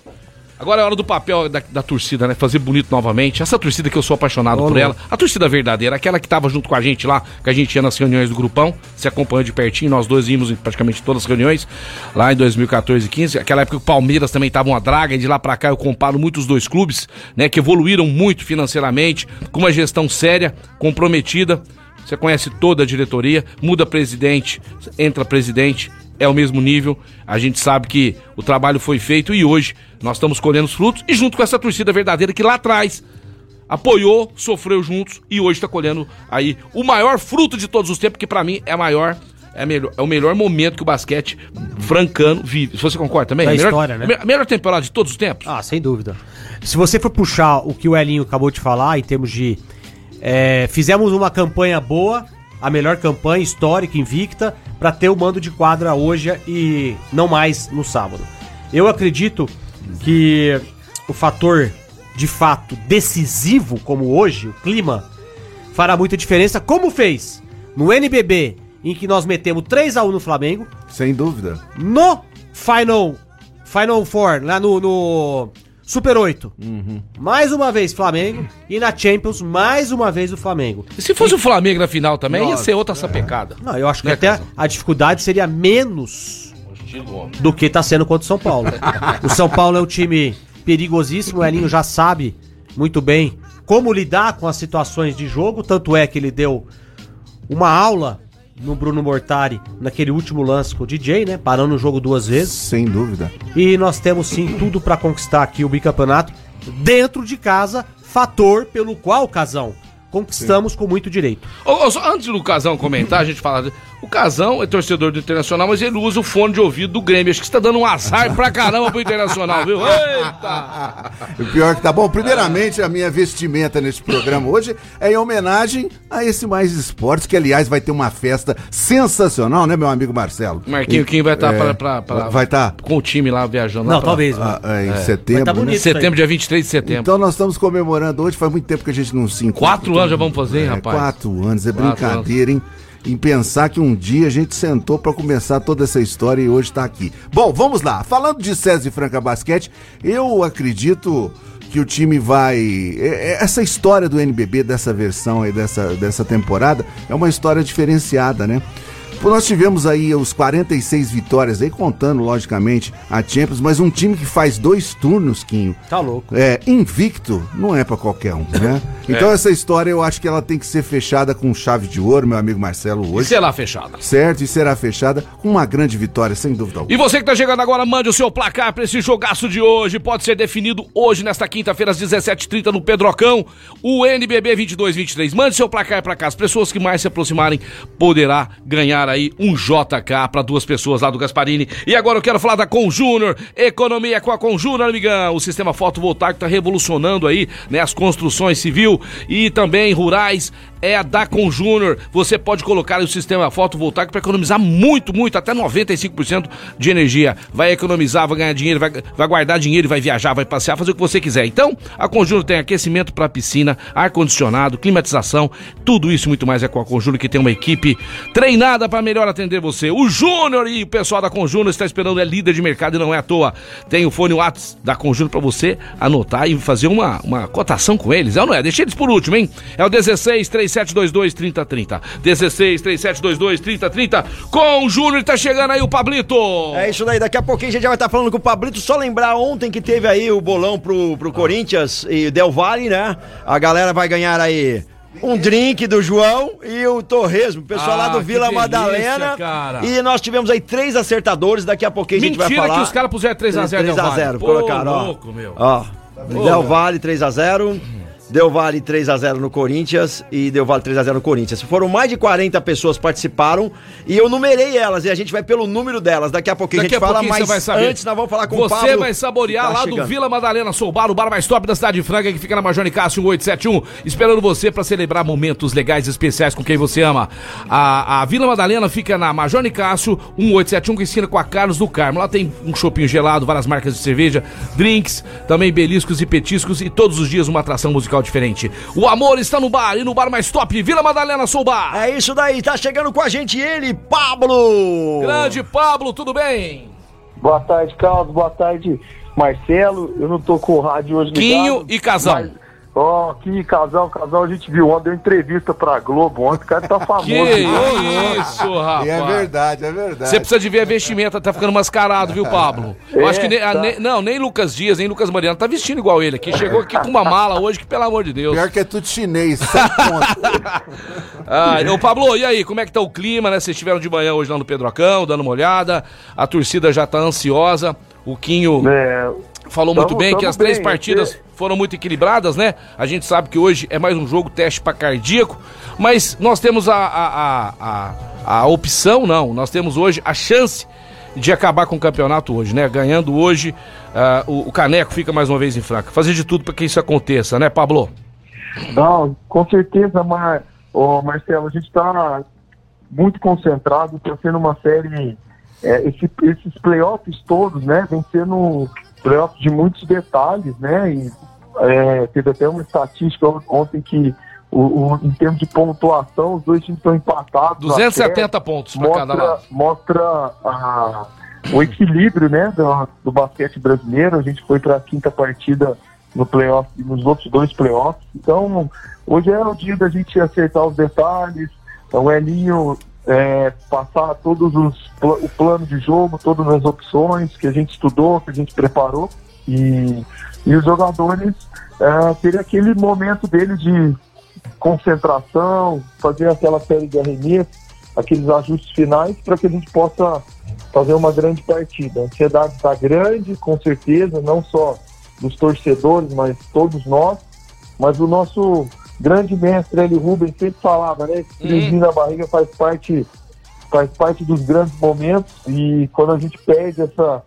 Agora é hora do papel da, da torcida, né? Fazer bonito novamente. Essa torcida que eu sou apaixonado por ela. A torcida verdadeira, aquela que tava junto com a gente lá, que a gente ia nas reuniões do grupão, se acompanhou de pertinho. Nós dois íamos em praticamente todas as reuniões, lá em 2014 e 15. Aquela época que o Palmeiras também tava uma draga, e de lá pra cá eu comparo muito os dois clubes, né? Que evoluíram muito financeiramente, com uma gestão séria, comprometida. Você conhece toda a diretoria, muda presidente, entra presidente, é o mesmo nível. A gente sabe que o trabalho foi feito e hoje nós estamos colhendo os frutos e junto com essa torcida verdadeira que lá atrás apoiou, sofreu juntos e hoje está colhendo aí o maior fruto de todos os tempos, que pra mim é maior. É, melhor, é o melhor momento que o basquete francano vive. Se você concorda também? Da A melhor, história, né? a melhor temporada de todos os tempos? Ah, sem dúvida. Se você for puxar o que o Elinho acabou de falar, em termos de. é, fizemos uma campanha boa, a melhor campanha histórica, invicta, para ter o mando de quadra hoje e não mais no sábado. Eu acredito que o fator de fato decisivo, como hoje, o clima, fará muita diferença, como fez no NBB, em que nós metemos 3 a 1 no Flamengo, Sem dúvida. no Final Final Four, lá no, no Super 8. Mais uma vez Flamengo. E na Champions, mais uma vez o Flamengo. E se fosse o Flamengo na final também, ia Nossa. ser outra sapecada. Não, eu acho que Né, até a dificuldade seria menos do que tá sendo contra o São Paulo. o São Paulo é um time perigosíssimo, o Elinho já sabe muito bem como lidar com as situações de jogo, tanto é que ele deu uma aula no Bruno Mortari naquele último lance com o DJ, né? Parando o jogo duas vezes. Sem dúvida. E nós temos sim tudo pra conquistar aqui o bicampeonato dentro de casa, fator pelo qual, Casão, conquistamos com muito direito. Ô, ô, só antes do Casão comentar, a gente fala. O Casão é torcedor do Internacional, mas ele usa o fone de ouvido do Grêmio. Acho que você tá dando um azar pra caramba pro Internacional, viu? Eita! O pior que tá bom. Primeiramente, a minha vestimenta neste programa hoje é em homenagem a esse Mais Esportes, que aliás vai ter uma festa sensacional, né, meu amigo Marcelo? Marquinho Kim vai estar É, pra, pra, pra- Vai estar com o time lá viajando. Não, lá pra- talvez. ah, mano. ah, em É. setembro, Vai tá né? bonito. aí. Setembro, dia 23 de setembro. Então nós estamos comemorando hoje, faz muito tempo que a gente não se encontra. Quatro anos já vamos fazer, hein, É, rapaz? Quatro anos, é Quatro brincadeira, hein? Em pensar que um dia a gente sentou pra começar toda essa história e hoje tá aqui. Bom, vamos lá. Falando de César e Franca Basquete, eu acredito que o time vai. é- é- Essa história do NBB, dessa versão aí, dessa, dessa temporada, é uma história diferenciada, né? Nós tivemos aí os 46 vitórias aí, contando, logicamente, a Champions, mas um time que faz dois turnos, Quinho, Tá louco. é, invicto não é pra qualquer um, né? Então essa história eu acho que ela tem que ser fechada com chave de ouro, meu amigo Marcelo, E hoje. será fechada. Certo? E será fechada com uma grande vitória, sem dúvida alguma. E você que tá chegando agora, mande o seu placar pra esse jogaço de hoje. Pode ser definido hoje, nesta quinta-feira, às 17h30, no Pedrocão, o NBB 22-23. Mande seu placar pra cá. As pessoas que mais se aproximarem poderá ganhar aí um JK pra duas pessoas lá do Gasparini. E agora eu quero falar da Conjúnior. Economia com a Conjúnior, amigão. O sistema fotovoltaico tá revolucionando aí, né, as construções civil e também rurais. É a da Conjúnior. Você pode colocar o sistema fotovoltaico para economizar muito, muito, até 95% de energia. Vai economizar, vai ganhar dinheiro, vai, vai guardar dinheiro, vai viajar, vai passear, fazer o que você quiser. Então, a Conjúnior tem aquecimento para piscina, ar-condicionado, climatização, tudo isso e muito mais é com a Conjúnior, que tem uma equipe treinada para melhor atender você. O Júnior e o pessoal da Conjúnior está esperando, é líder de mercado e não é à toa. Tem o fone WhatsApp da Conjúnior para você anotar e fazer uma, uma cotação com eles. É ou não é? Deixa eles por último, hein? É o 16 3722 3030. 16 3722 3030. Com o Júnior tá chegando aí o Pablito. É isso daí, daqui a pouquinho a gente já vai estar falando com o Pablito. Só lembrar ontem que teve aí o bolão pro, pro Corinthians e Del Valle, né? A galera vai ganhar aí um drink do João e o Torresmo, o pessoal Ah, lá do Vila delícia, Madalena. cara. E nós tivemos aí três acertadores. Daqui a pouquinho a gente vai Mentira falar. que os caras puseram 3x0 Del Valle. 3x0, Pô, colocaram, ó. louco, meu. Ó, Pô, Del. Valle 3x0. Deu Vale 3x0 no Corinthians e deu Vale 3x0 no Corinthians. Foram mais de 40 pessoas que participaram e eu numerei elas e a gente vai pelo número delas. Daqui a pouquinho Daqui a gente fala, pouquinho mas você vai saber. antes nós vamos falar com o Você Pablo. vai saborear tá lá do chegando. Vila Madalena Sou Bar, o bar mais top da cidade de Franca, que fica na Major Cássio 1871, esperando você para celebrar momentos legais e especiais com quem você ama. A, a Vila Madalena fica na Major Cássio 1871, que esquina com a Carlos do Carmo. Lá tem um shopping gelado, várias marcas de cerveja, drinks, também beliscos e petiscos e todos os dias uma atração musical diferente. O amor está no bar e no bar mais top, Vila Madalena Sou Bar. É isso daí, tá chegando com a gente ele, Pablo! Grande Pablo, tudo bem? Boa tarde, Carlos. Boa tarde, Marcelo. Eu não tô com o rádio hoje ligado. Quinho e Casão. mas- Ó, Quinho e Casão. Casão, a gente viu ontem, deu entrevista pra Globo ontem. O cara tá famoso. Que né? isso, rapaz. E é verdade, é verdade. Você precisa de ver a vestimenta, tá ficando mascarado, viu, Pablo? Eu É, acho que nem, a- tá. nem- não, nem Lucas Dias, nem Lucas Mariano tá vestindo igual ele aqui. Chegou aqui com uma mala hoje, que pelo amor de Deus. Pior que é tudo chinês, sete pontos. Ah, ô Pablo, e aí, como é que tá o clima, né? Vocês estiveram de manhã hoje lá no Pedrocão, dando uma olhada. A torcida já tá ansiosa. O Quinho É, falou muito tamo- bem que as três bem, partidas é. foram muito equilibradas, né? A gente sabe que hoje é mais um jogo teste para cardíaco, mas nós temos a, a, a, a, a opção, não, nós temos hoje a chance de acabar com o campeonato hoje, né? Ganhando hoje, ah, o, o Caneco fica mais uma vez em Franca. Fazer de tudo para que isso aconteça, né, Pablo? Não, com certeza, Mar... Ô, Marcelo, a gente está muito concentrado, está sendo uma série. é, esse- esses playoffs todos, né? Vem sendo playoffs de muitos detalhes, né? E é, teve até uma estatística on- ontem que, o, o- em termos de pontuação, os dois times estão empatados. 270 até. pontos para cada mostra, lado. mostra a- o equilíbrio né, do, do basquete brasileiro. A gente foi para a quinta partida no playoff, nos outros dois playoffs. Então, hoje é o dia da gente acertar os detalhes, o Elinho é, passar todos os o plano de jogo, todas as opções que a gente estudou, que a gente preparou e, e os jogadores é, terem aquele momento deles de concentração, fazer aquela série de arremessos, aqueles ajustes finais para que a gente possa fazer uma grande partida. A ansiedade está grande, com certeza, não só dos torcedores, mas todos nós. Mas o nosso grande mestre Eli Rubens sempre falava, né? Esse friozinho na barriga faz parte, faz parte dos grandes momentos e quando a gente perde essa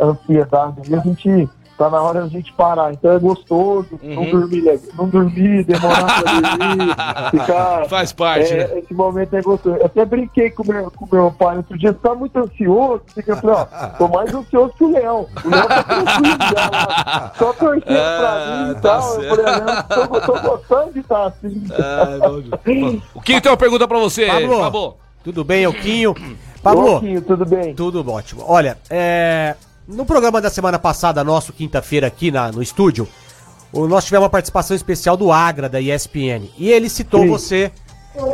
ansiedade, a gente tá na hora da gente parar. Então é gostoso, não dormir, não dormir, demorar pra dormir, ficar. Faz parte, é, né? Esse momento é gostoso. Eu até brinquei com meu, com meu pai outro dia, você tá muito ansioso, fica eu falei, ó, tô mais ansioso que o Leão. O Leão tá tranquilo já lá, só torcendo pra mim e tá tal. Eu falei, Leão, tô, tô gostando de estar assim. O Quinho tem uma pergunta pra você, Pablo. Pablo. Tudo bem, Elquinho? Pablo, Quinho, tudo bem? tudo ótimo. Olha, é, no programa da semana passada, nosso, quinta-feira, aqui na, no estúdio, o, nós tivemos uma participação especial do Agra, da ESPN. E ele citou Sim. você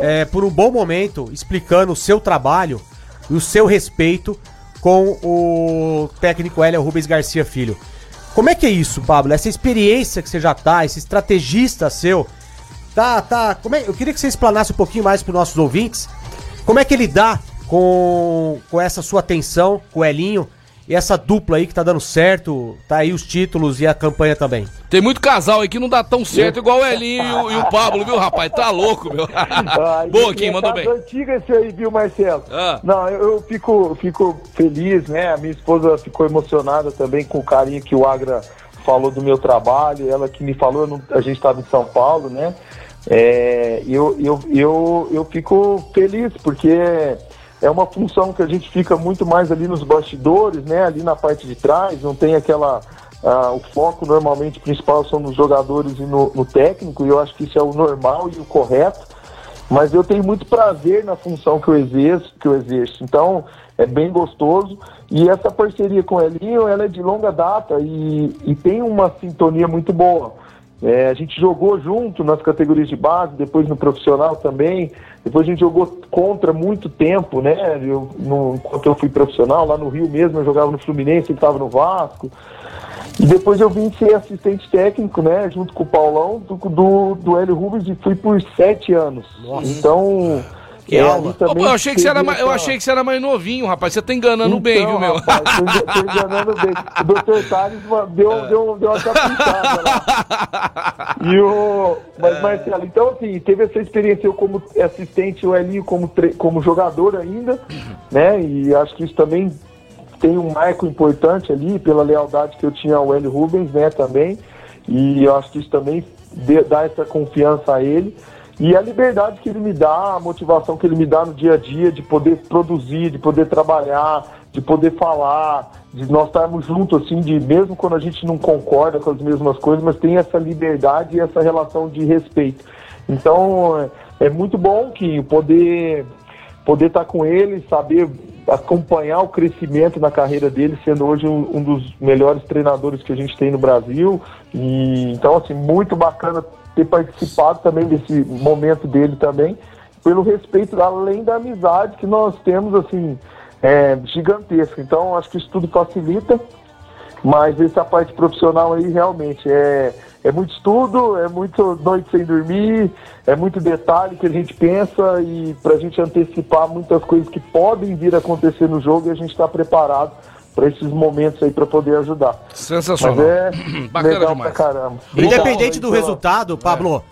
é, por um bom momento, explicando o seu trabalho e o seu respeito com o técnico Hélio Rubens Garcia Filho. Como é que é isso, Pablo? Essa experiência que você já tá, esse estrategista seu, tá, tá. Como é, eu queria que você explanasse um pouquinho mais para os nossos ouvintes. Como é que ele dá com, com essa sua atenção, com o Elinho, e essa dupla aí que tá dando certo, tá aí os títulos e a campanha também. Tem muito casal aí que não dá tão certo igual o Elinho e o, e o Pablo, viu, rapaz? Tá louco, meu. Ai, Boa, Kim, mandou bem. antiga esse aí, viu, Marcelo? Ah. Não, eu, eu fico, fico feliz, né? A minha esposa ficou emocionada também com o carinho que o Agra falou do meu trabalho. Ela que me falou, não- a gente estava em São Paulo, né? É, eu, eu, eu, eu fico feliz porque é uma função que a gente fica muito mais ali nos bastidores, né? Ali na parte de trás, não tem aquela. ah, o foco normalmente principal são nos jogadores e no, no técnico, e eu acho que isso é o normal e o correto mas eu tenho muito prazer na função que eu exerço, que eu exerço. Então, é bem gostoso. E essa parceria com o Elinho, ela é de longa data e, e tem uma sintonia muito boa. É, a gente jogou junto nas categorias de base, depois no profissional também. Depois a gente jogou contra muito tempo, né? Eu, no, enquanto eu fui profissional, lá no Rio mesmo, eu jogava no Fluminense, ele estava no Vasco. E depois eu vim ser assistente técnico, né, junto com o Paulão, do, do, do Hélio Rubens, e fui por sete anos. Então. Que é, aula. eu, achei que você era mais, eu achei que você era mais novinho, rapaz. Você tá enganando bem, Então, viu, meu? Rapaz, tô, engan- tô enganando bem. O doutor Salles deu, deu, deu uma caprichada lá. E o, mas, Marcelo, então assim, teve essa experiência eu como assistente, o Elinho como, tre- como jogador ainda, né? E acho que isso também tem um marco importante ali pela lealdade que eu tinha ao Hélio Rubens, né, também. E eu acho que isso também dá essa confiança a ele. E a liberdade que ele me dá, a motivação que ele me dá no dia a dia de poder produzir, de poder trabalhar, de poder falar, de nós estarmos juntos, assim, de mesmo quando a gente não concorda com as mesmas coisas, mas tem essa liberdade e essa relação de respeito. Então, é, é muito bom que poder poder estar com ele, saber acompanhar o crescimento na carreira dele, sendo hoje um, um dos melhores treinadores que a gente tem no Brasil. E então, assim, muito bacana ter participado também desse momento dele também, pelo respeito, além da amizade que nós temos, assim, é, gigantesca. Então, acho que isso tudo facilita. Mas essa parte profissional aí realmente é, é muito estudo, é muito noite sem dormir, é muito detalhe que a gente pensa e para a gente antecipar muitas coisas que podem vir a acontecer no jogo e a gente está preparado para esses momentos aí para poder ajudar. Sensacional. Mas é Bacana legal demais. pra caramba. Independente do resultado, Pablo,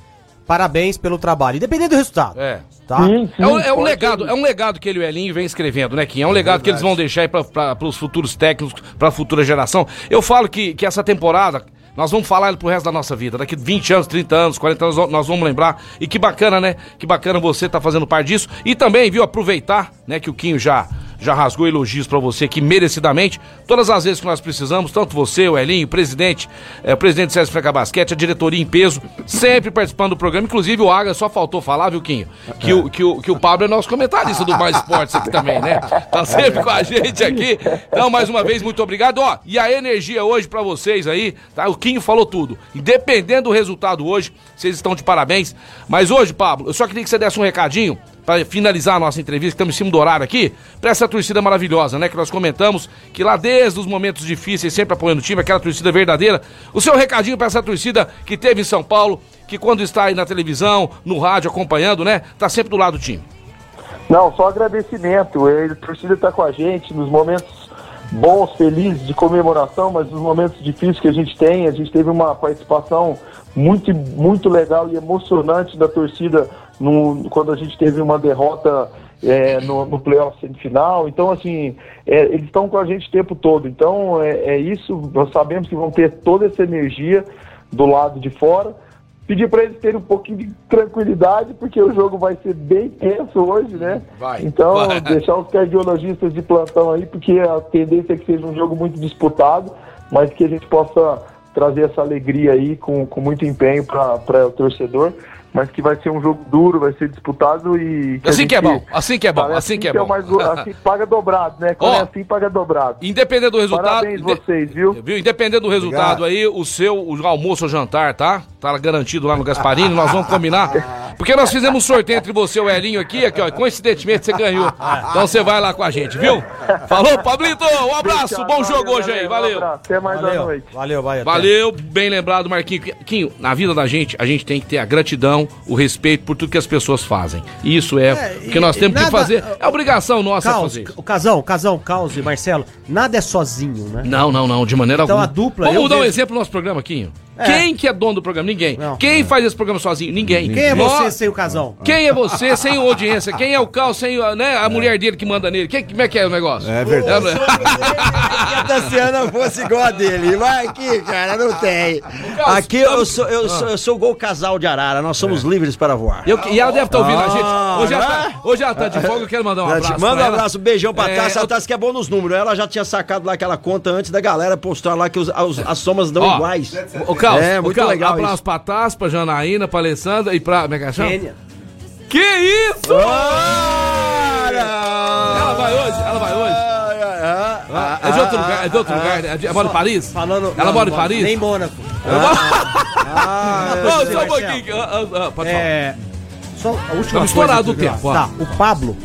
parabéns pelo trabalho. Independente do resultado. É. Tá? Sim, sim, É um, é um legado, ser. é um legado que ele e o Elinho vem escrevendo, né, Kim? É um legado que eles vão deixar aí para os futuros técnicos, para a futura geração. Eu falo que, que essa temporada, nós vamos falar pro resto da nossa vida. Daqui 20 anos, 30 anos, 40 anos, nós vamos lembrar. E que bacana, né? Que bacana você tá fazendo parte disso. E também, viu, aproveitar, né, que o Quinho já já rasgou elogios pra você aqui merecidamente. Todas as vezes que nós precisamos, tanto você, o Elinho, o presidente, é, o presidente César Franca Basquete, a diretoria em peso, sempre participando do programa. Inclusive o Aga só faltou falar, viu, Quinho? Que o, que o, que o Pablo é nosso comentarista do Mais Esportes aqui também, né? Tá sempre com a gente aqui. Então, mais uma vez, muito obrigado. Ó, e a energia hoje pra vocês aí, tá? O Quinho falou tudo. Independendo do resultado hoje, vocês estão de parabéns. Mas hoje, Pablo, eu só queria que você desse um recadinho para finalizar a nossa entrevista, estamos em cima do horário aqui, para essa torcida maravilhosa, né? Que nós comentamos que lá desde os momentos difíceis, sempre apoiando o time, aquela torcida verdadeira. O seu recadinho para essa torcida que teve em São Paulo, que quando está aí na televisão, no rádio, acompanhando, né? Tá sempre do lado do time. Não, só agradecimento. A torcida está com a gente nos momentos bons, felizes, de comemoração, mas nos momentos difíceis que a gente tem, a gente teve uma participação muito, muito legal e emocionante da torcida no, quando a gente teve uma derrota é, no, no playoff semifinal. Então, assim, é, eles estão com a gente o tempo todo. Então, é, é isso. Nós sabemos que vão ter toda essa energia do lado de fora. Pedir para eles terem um pouquinho de tranquilidade, porque o jogo vai ser bem tenso hoje, né? Vai, então, vai. deixar os cardiologistas de plantão aí, porque a tendência é que seja um jogo muito disputado, mas que a gente possa trazer essa alegria aí com, com muito empenho para o torcedor, mas que vai ser um jogo duro, vai ser disputado e. que Assim que é bom, assim que é bom, Parece assim que é o bom. mais- assim paga dobrado, né? Quando Ó, é assim, paga dobrado. Independente do resultado. Parabéns inde- vocês, viu? Viu? Independente do resultado aí, o seu o almoço ou jantar, tá? Tá garantido lá no Gasparini, nós vamos combinar. Porque nós fizemos um sorteio entre você e o Elinho aqui, aqui, ó. Coincidentemente você ganhou. Então você vai lá com a gente, viu? Falou, Pablito! Um abraço, bom jogo hoje aí, valeu! Um até mais à Valeu, noite. valeu, vai. até. Valeu, bem lembrado, Marquinho. Quinho, na vida da gente, a gente tem que ter a gratidão, o respeito por tudo que as pessoas fazem. Isso é, o que nós temos que nada- fazer. É obrigação nossa Caos, fazer. o Casão, Casão, Caos e Marcelo, nada é sozinho, né? Não, não, não, de maneira Então alguma. a dupla, Vamos eu dar um exemplo do nosso programa, Quinho. É. Quem que é dono do programa? Ninguém. Quem faz esse programa sozinho? Ninguém. Quem é Nós- você sem o Casão? Quem é você sem audiência? Quem é o Cal sem a- né, a mulher dele que manda nele? Quem, como é que é o negócio? É verdade. que a Tassiana fosse igual a dele. Vai aqui, cara, não tem. Aqui eu sou, eu sou, eu sou igual o casal de Arara, nós somos livres para voar. Eu- e ela deve estar ouvindo a gente. Ah, Hoje ela, tá, hoje ela tá de folga, eu quero mandar um abraço. Manda um abraço, um beijão pra É, Tassi. A Tassi que é bom nos números. Ela já tinha sacado lá aquela conta antes da galera postar lá que os- as, as somas dão Ó, iguais. O É, muito Carlos, legal abraço isso. pra Tassi, pra Janaína, pra Alessandra e pra. Como é que? Kênia. Que isso? Ela vai hoje, ela vai hoje. Ah, é de outro lugar, é de outro lugar, né? É Ela mora em Paris? Falando, Ela não, mora em não, Paris? Nem Mônaco. Ah, Ô, só um pouquinho. ah, ah, ah, pode falar. É, só a última Não, coisa estourado que eu o tempo, falar. Tá, o Pablo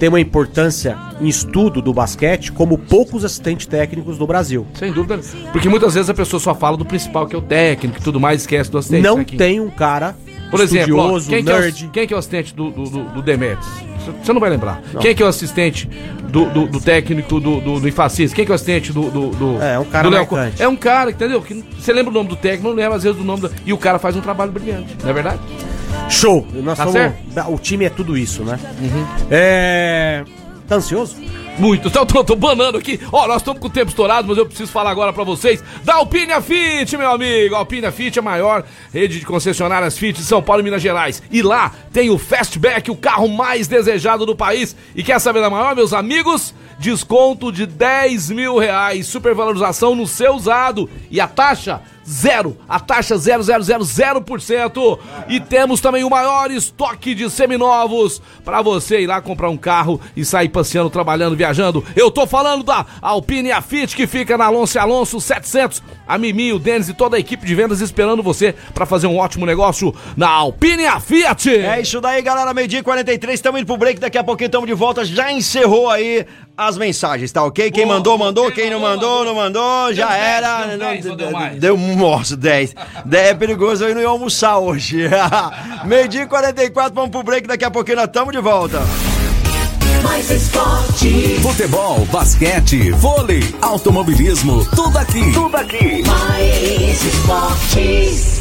tem uma importância em estudo do basquete como poucos assistentes técnicos do Brasil. Sem dúvida. Porque muitas vezes a pessoa só fala do principal, que é o técnico e tudo mais, esquece do assistente. Não né, tem um cara Por exemplo, quem, que é o, nerd. quem que é o assistente do, do, do, do Demetrius? Você não vai lembrar. Quem que é o assistente do, do, do técnico do, do, do Infacista? Quem que é o assistente do. do, do É, um cara do. É um cara, entendeu? Que você lembra o nome do técnico, não lembra às vezes do nome do. E o cara faz um trabalho brilhante, não é verdade? Show! Nós Tá somos-? O time é tudo isso, né? É. Tá ansioso? Muito. Então, tô, tô banando aqui. Ó, nós estamos com o tempo estourado, mas eu preciso falar agora pra vocês da Alpine Fit, meu amigo. A Alpine Fit é a maior rede de concessionárias Fit de São Paulo e Minas Gerais. E lá tem o Fastback, o carro mais desejado do país. E quer saber da maior, meus amigos? Desconto de 10 mil reais. Supervalorização no seu usado. E a taxa? Zero. A taxa 0,000%. E temos também o maior estoque de seminovos para você ir lá comprar um carro e sair passeando, trabalhando, viajando. Eu tô falando da Alpine Afit que fica na Alonso e Alonso 700. A Mimi, o Denis e toda a equipe de vendas esperando você para fazer um ótimo negócio na Alpine Fiat. É isso daí, galera. Meio-dia e 43, estamos indo pro break. Daqui a pouquinho estamos de volta. Já encerrou aí as mensagens, tá ok? Quem Boa, mandou, mandou. Quem Quem não mandou, mandou, não mandou. Já era. deu Não, dez ou deu mais? Deu, nossa, 10. 10 é perigoso, eu não ia almoçar hoje. Meio-dia e 44, vamos pro break. Daqui a pouquinho nós estamos de volta. Mais esporte. Futebol, basquete, vôlei, automobilismo, tudo aqui. Tudo aqui. Mais esporte.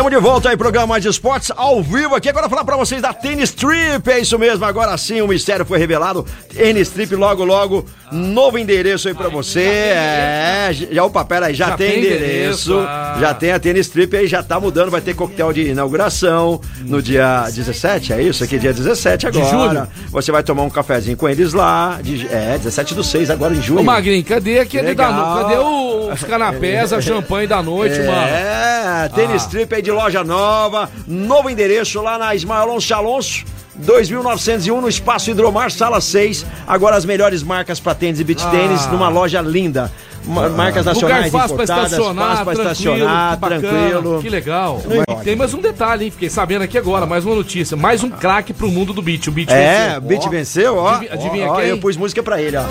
Estamos de volta aí, programa Mais Esportes, ao vivo aqui. Agora falar pra vocês da Tênis Trip, é isso mesmo. Agora sim, o mistério foi revelado. Tênis Trip, logo, logo, novo endereço aí pra você. É, já, opa, pera aí, já, Já tem tem endereço. endereço, ah. Já tem a Tênis Trip aí, já tá mudando. Vai ter coquetel de inauguração no dia 17, é isso? Aqui, dia 17 agora. julho. Você vai tomar um cafezinho com eles lá. de- é, 17 do 6, agora em junho. Ô Magrinho, cadê aquele da noite? Cadê o- os canapés, a champanhe da noite, mano? É, tênis Ah. trip aí de loja nova, novo endereço lá na Ismael Alonso Alonso. 2901 no Espaço Hidromar, sala 6. Agora as melhores marcas para tênis e beach Ah. tênis numa loja linda. Ma- Marcas nacionais Lugar fácil pra importadas, estacionar, fácil pra tranquilo, estacionar, que bacana, tranquilo. Que legal. E tem mais um detalhe, hein? Fiquei sabendo aqui agora, mais uma notícia. Mais um craque pro mundo do beat. O beat É, venceu. Beach Ó, venceu, ó. Adivinha, adivinha Ó, quem? Eu pus música pra ele, ó.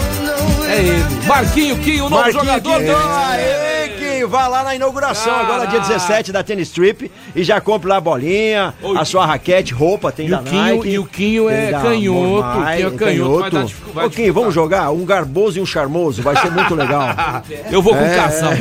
É ele. Marquinho, Quinho, o novo Marquinhos jogador Quinho. do... Aê, Quinho, vá lá na inauguração, Caraca. agora dia 17 da Tennis Strip, e já compre lá a bolinha, a sua raquete, roupa, tem E da o Quinho- Nike. e o Quinho é canhoto, Mormai, Quinho é canhoto, vai dar dificu- vai Ô, Quinho, vamos jogar? Um garboso e um charmoso, vai ser muito legal. Eu vou com É, casão.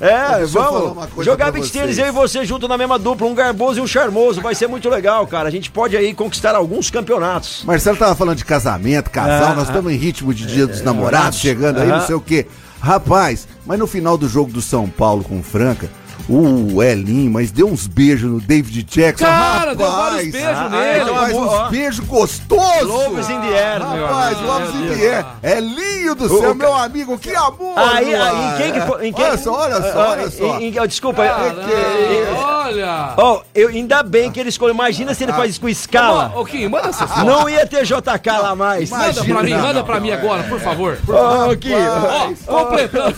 É, uma vamos jogar beat tênis eu e você junto na mesma dupla, um garboso e um charmoso, vai ser muito legal, cara. A gente pode aí conquistar alguns campeonatos. Marcelo tava falando de casamento, casal, Ah, nós estamos em ritmo de dia dos namorados, chegando aí, Ah. não sei o quê. Rapaz, mas no final do jogo do São Paulo com Franca, o Elinho, mas deu uns beijos no David Jackson. Cara, deu rapaz, vários beijos ah, nele. Rapaz, amor, uns beijos gostosos. Loves in the air, meu Rapaz, amigo. Loves in Meu the air. Elinho do O- céu, meu amigo, que amor. Aí, aí, quem que foi? Em quem... Olha só, olha só, Ah, olha só. em- em- desculpa, eu- Olha! Ó, eu, ainda bem que ele escolheu. Imagina se ele faz isso com escala. Ô, Kim, manda essa foto. Não ia ter JK lá mais. Manda pra mim, manda pra mim agora, por favor. Ô. Kim, Ó, completando.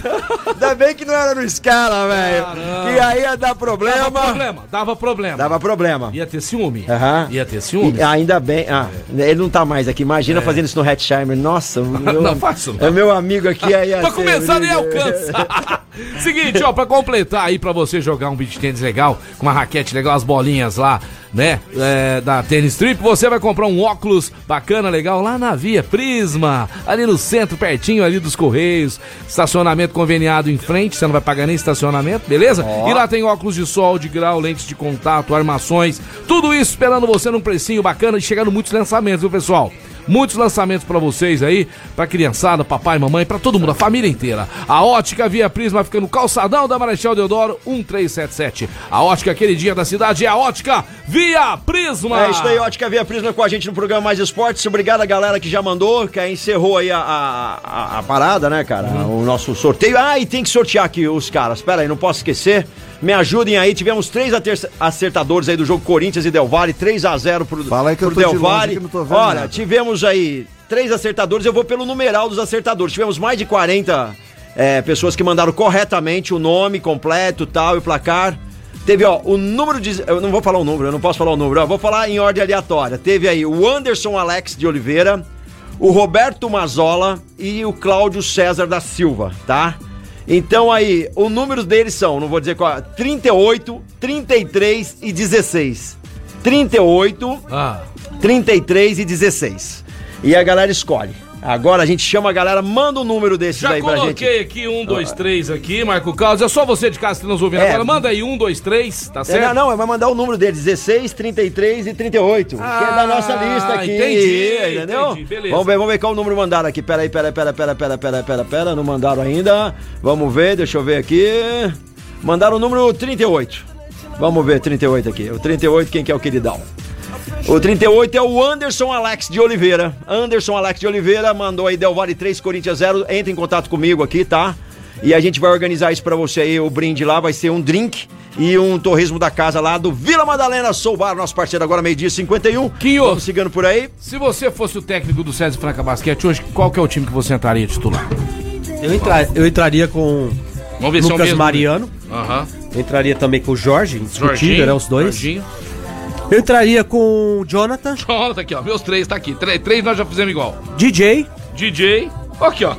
ainda bem que não era no escala, velho. Que aí ia dar Dava problema. problema, dava problema. Dava problema. Ia ter ciúme. Aham. Ia ter ciúme. E ainda bem. Ah, ele não tá mais aqui. Imagina fazendo isso no Hatchheimer. Nossa, meu, Não faço, não. É meu amigo aqui aí. Pra começar, nem alcança. Seguinte, ó, pra completar aí pra você jogar um beat tênis legal, com uma raquete legal, as bolinhas lá, né, é, da Tênis Trip, você vai comprar um óculos bacana, legal, lá na Via Prisma, ali no centro, pertinho ali dos Correios, estacionamento conveniado em frente, você não vai pagar nem estacionamento, beleza? E lá tem óculos de sol, de grau, lentes de contato, armações, tudo isso esperando você num precinho bacana e chegando muitos lançamentos, viu, pessoal? Muitos lançamentos pra vocês aí, pra criançada, papai, mamãe, pra todo mundo, a família inteira. A Ótica Via Prisma fica no calçadão da Marechal Deodoro 1377. A Ótica queridinha da cidade é a Ótica Via Prisma. É isso aí, Ótica Via Prisma com a gente no programa Mais Esportes. Obrigado a galera que já mandou, que encerrou aí a, a, a- a parada, né, cara? O nosso sorteio. Ah, e tem que sortear aqui os caras. Pera aí, não posso esquecer. Me ajudem aí. Tivemos três acertadores aí do jogo Corinthians e Del Valle, 3 a 0 pro, Fala aí que eu pro tô de Del Valle. que não tô vendo Olha, nada. tivemos aí três acertadores. Eu vou pelo numeral dos acertadores. Tivemos mais de 40 é, pessoas que mandaram corretamente o nome completo, tal e o placar. Teve, ó, o número de. Eu não vou falar o número, eu não posso falar o número, ó, vou falar em ordem aleatória. Teve aí o Anderson Alex de Oliveira, o Roberto Mazola e o Cláudio César da Silva, tá? Então aí, o número deles são, não vou dizer qual, 38, 33 e 16. 38, Ah, 33 e 16. E a galera escolhe. Agora a gente chama a galera, manda o número desses já aí pra gente. coloquei aqui um, dois, três aqui, Marco Carlos. É só você de casa que tá nos ouvindo É. agora. Manda aí um, dois, três, tá É, certo? Não, não, vai mandar o número deles, 16, 33 e 38. que é da nossa lista aqui. entendi, entendeu? entendi, beleza. Vamos ver, vamos ver qual o número mandaram aqui. Pera aí, pera aí, pera, pera, pera, pera, pera, pera. Não mandaram ainda. Vamos ver, deixa eu ver aqui. Mandaram o número 38. Vamos ver, 38 aqui. O 38, quem que é o queridão? O 38 é o Anderson Alex de Oliveira. Anderson Alex de Oliveira mandou aí Del Valle 3, Corinthians 0. Entra em contato comigo aqui, tá? E a gente vai organizar isso pra você aí. O brinde lá vai ser um drink e um torresmo da casa lá do Vila Madalena Sou Bar, nosso parceiro agora, meio-dia 51. Quinho. Vamos seguindo por aí. Se você fosse o técnico do César Franca Basquete hoje, qual que é o time que você entraria titular? Eu, entra- eu entraria com Vamos ver se é o Lucas mesmo. Mariano. Aham. Eu entraria também com o Jorge, Jorginho, né? Os dois. Jorginho. Eu entraria com o Jonathan, Jonathan aqui, ó. Meus três tá aqui. Três, três nós já fizemos igual. DJ. DJ. Aqui, ó.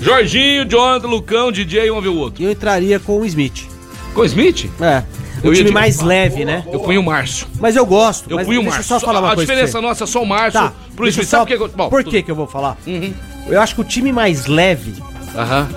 Jorginho, Jonathan, Lucão, DJ, vamos ver o outro. E eu entraria com o Smith. Com o Smith? É. Eu O time mais leve, né? Eu punho o Márcio. Mas eu gosto. Eu punho o deixa Márcio. só falar uma a coisa. pra diferença nossa é só o Márcio Tá. pro Smith. só... Sabe por que... Bom, Por que que eu vou falar? Uhum. Eu acho que o time mais leve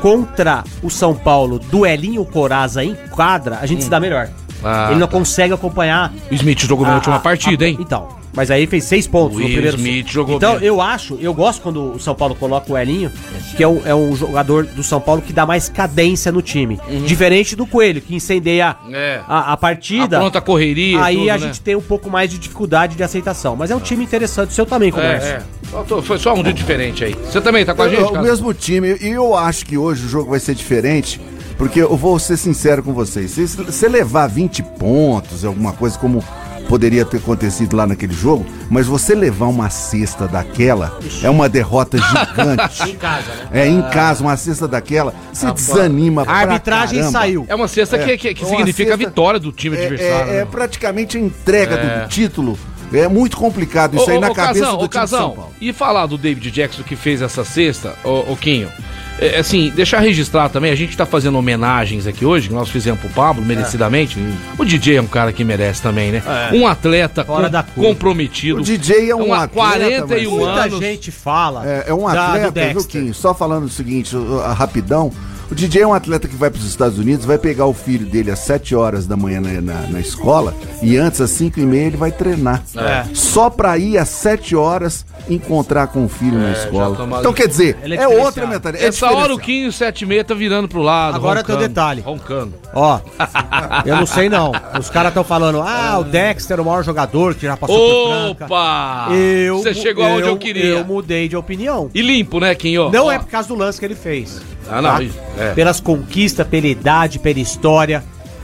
contra o São Paulo, duelinho Coraza em quadra, a gente se dá melhor. Ah, Ele não tá. consegue acompanhar O Smith jogou na a- última a- partida, a- hein? Então, mas aí fez seis pontos O no primeiro Smith jogou Então, bem. eu acho, eu gosto quando o São Paulo coloca o Elinho, que é um, é um jogador do São Paulo que dá mais cadência no time. Diferente do Coelho, que incendeia Uhum. É. a, a partida. A pronta correria, Aí tudo, a né? gente tem um pouco mais de dificuldade de aceitação. Mas é um time interessante, o seu também, Comércio. É, é. Tô- Foi só um dia diferente aí. Você também tá com a gente, É o mesmo time. E eu acho que hoje o jogo vai ser diferente. Porque eu vou ser sincero com vocês. Se você levar 20 pontos, alguma coisa como poderia ter acontecido lá naquele jogo, mas você levar uma cesta daquela é uma derrota gigante. Em casa, né? É, em casa, uma cesta daquela, você desanima A arbitragem caramba. saiu. É uma cesta que, que, que Uma significa a vitória do time É, adversário. é- é praticamente a entrega É. do título. É muito complicado isso Ô, aí ô, na ô, cabeça Casão, do ô, time de São Paulo. E falar do David Jackson que fez essa cesta, ô, ô Quinho. É, assim, deixar registrado também, a gente tá fazendo homenagens aqui hoje, que nós fizemos pro Pablo, merecidamente. O DJ é um cara que merece também, né? É. Um atleta Fora com- comprometido. O DJ é um Uma- atleta, 41 mas- Muita anos. gente fala. É, é um da- atleta, viu. Kim? Só falando o seguinte, a- rapidão. O DJ é um atleta que vai para os Estados Unidos, vai pegar o filho dele às 7 horas da manhã na, na- na escola e antes, às 5 e meia, ele vai treinar. É. Só para ir às 7 horas encontrar com o filho na escola. Então, quer dizer, Ele é é, outra mentalidade. é Essa hora o diferenciado. Quinho 76 tá virando pro lado. Agora tem o roncando, detalhe. Roncando. Ó, eu não sei não. Os caras estão falando, ah, o Dexter é o maior jogador que já passou por Franca. Opa! Eu, Você chegou aonde eu queria. Eu mudei de opinião. E limpo, né, Quinho? Não Ó. é por causa do lance que ele fez. Ah, não. tá? É. Pelas conquistas, pela idade, pela história,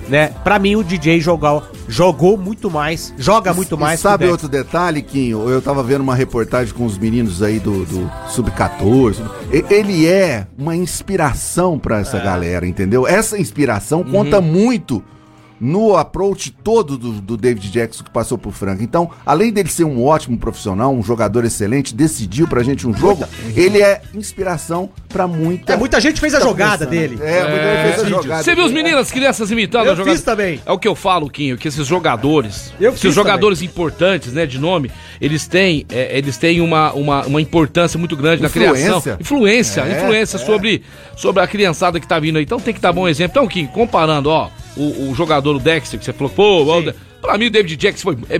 né? Pra mim, o DJ jogou, jogou muito mais, joga muito E mais. sabe que o outro detalhe, Quinho? Eu tava vendo uma reportagem com os meninos aí do, do Sub-14. E- Ele é uma inspiração pra É. essa galera, entendeu? Essa inspiração Uhum. conta muito no approach todo do, do David Jackson que passou por Franca. Então, além dele ser um ótimo profissional, um jogador excelente, decidiu pra gente um jogo, ele é inspiração pra muita... É, muita gente fez a jogada pensando. dele. É, muita gente fez a vídeos. jogada. Você viu os meninos, as crianças imitando Eu a jogada? fiz também. É o que eu falo, Quinho, que esses jogadores, Eu esses jogadores importantes, né, de nome, eles têm, é, eles têm uma, uma, uma importância muito grande na Influência. criação. Influência, É, influência sobre, sobre a criançada que tá vindo aí. Então tem que dar bom exemplo. Então, Quinho, comparando, ó, o, o jogador o Dexter, que você falou, pô, De- pra mim o David Jackson foi... É,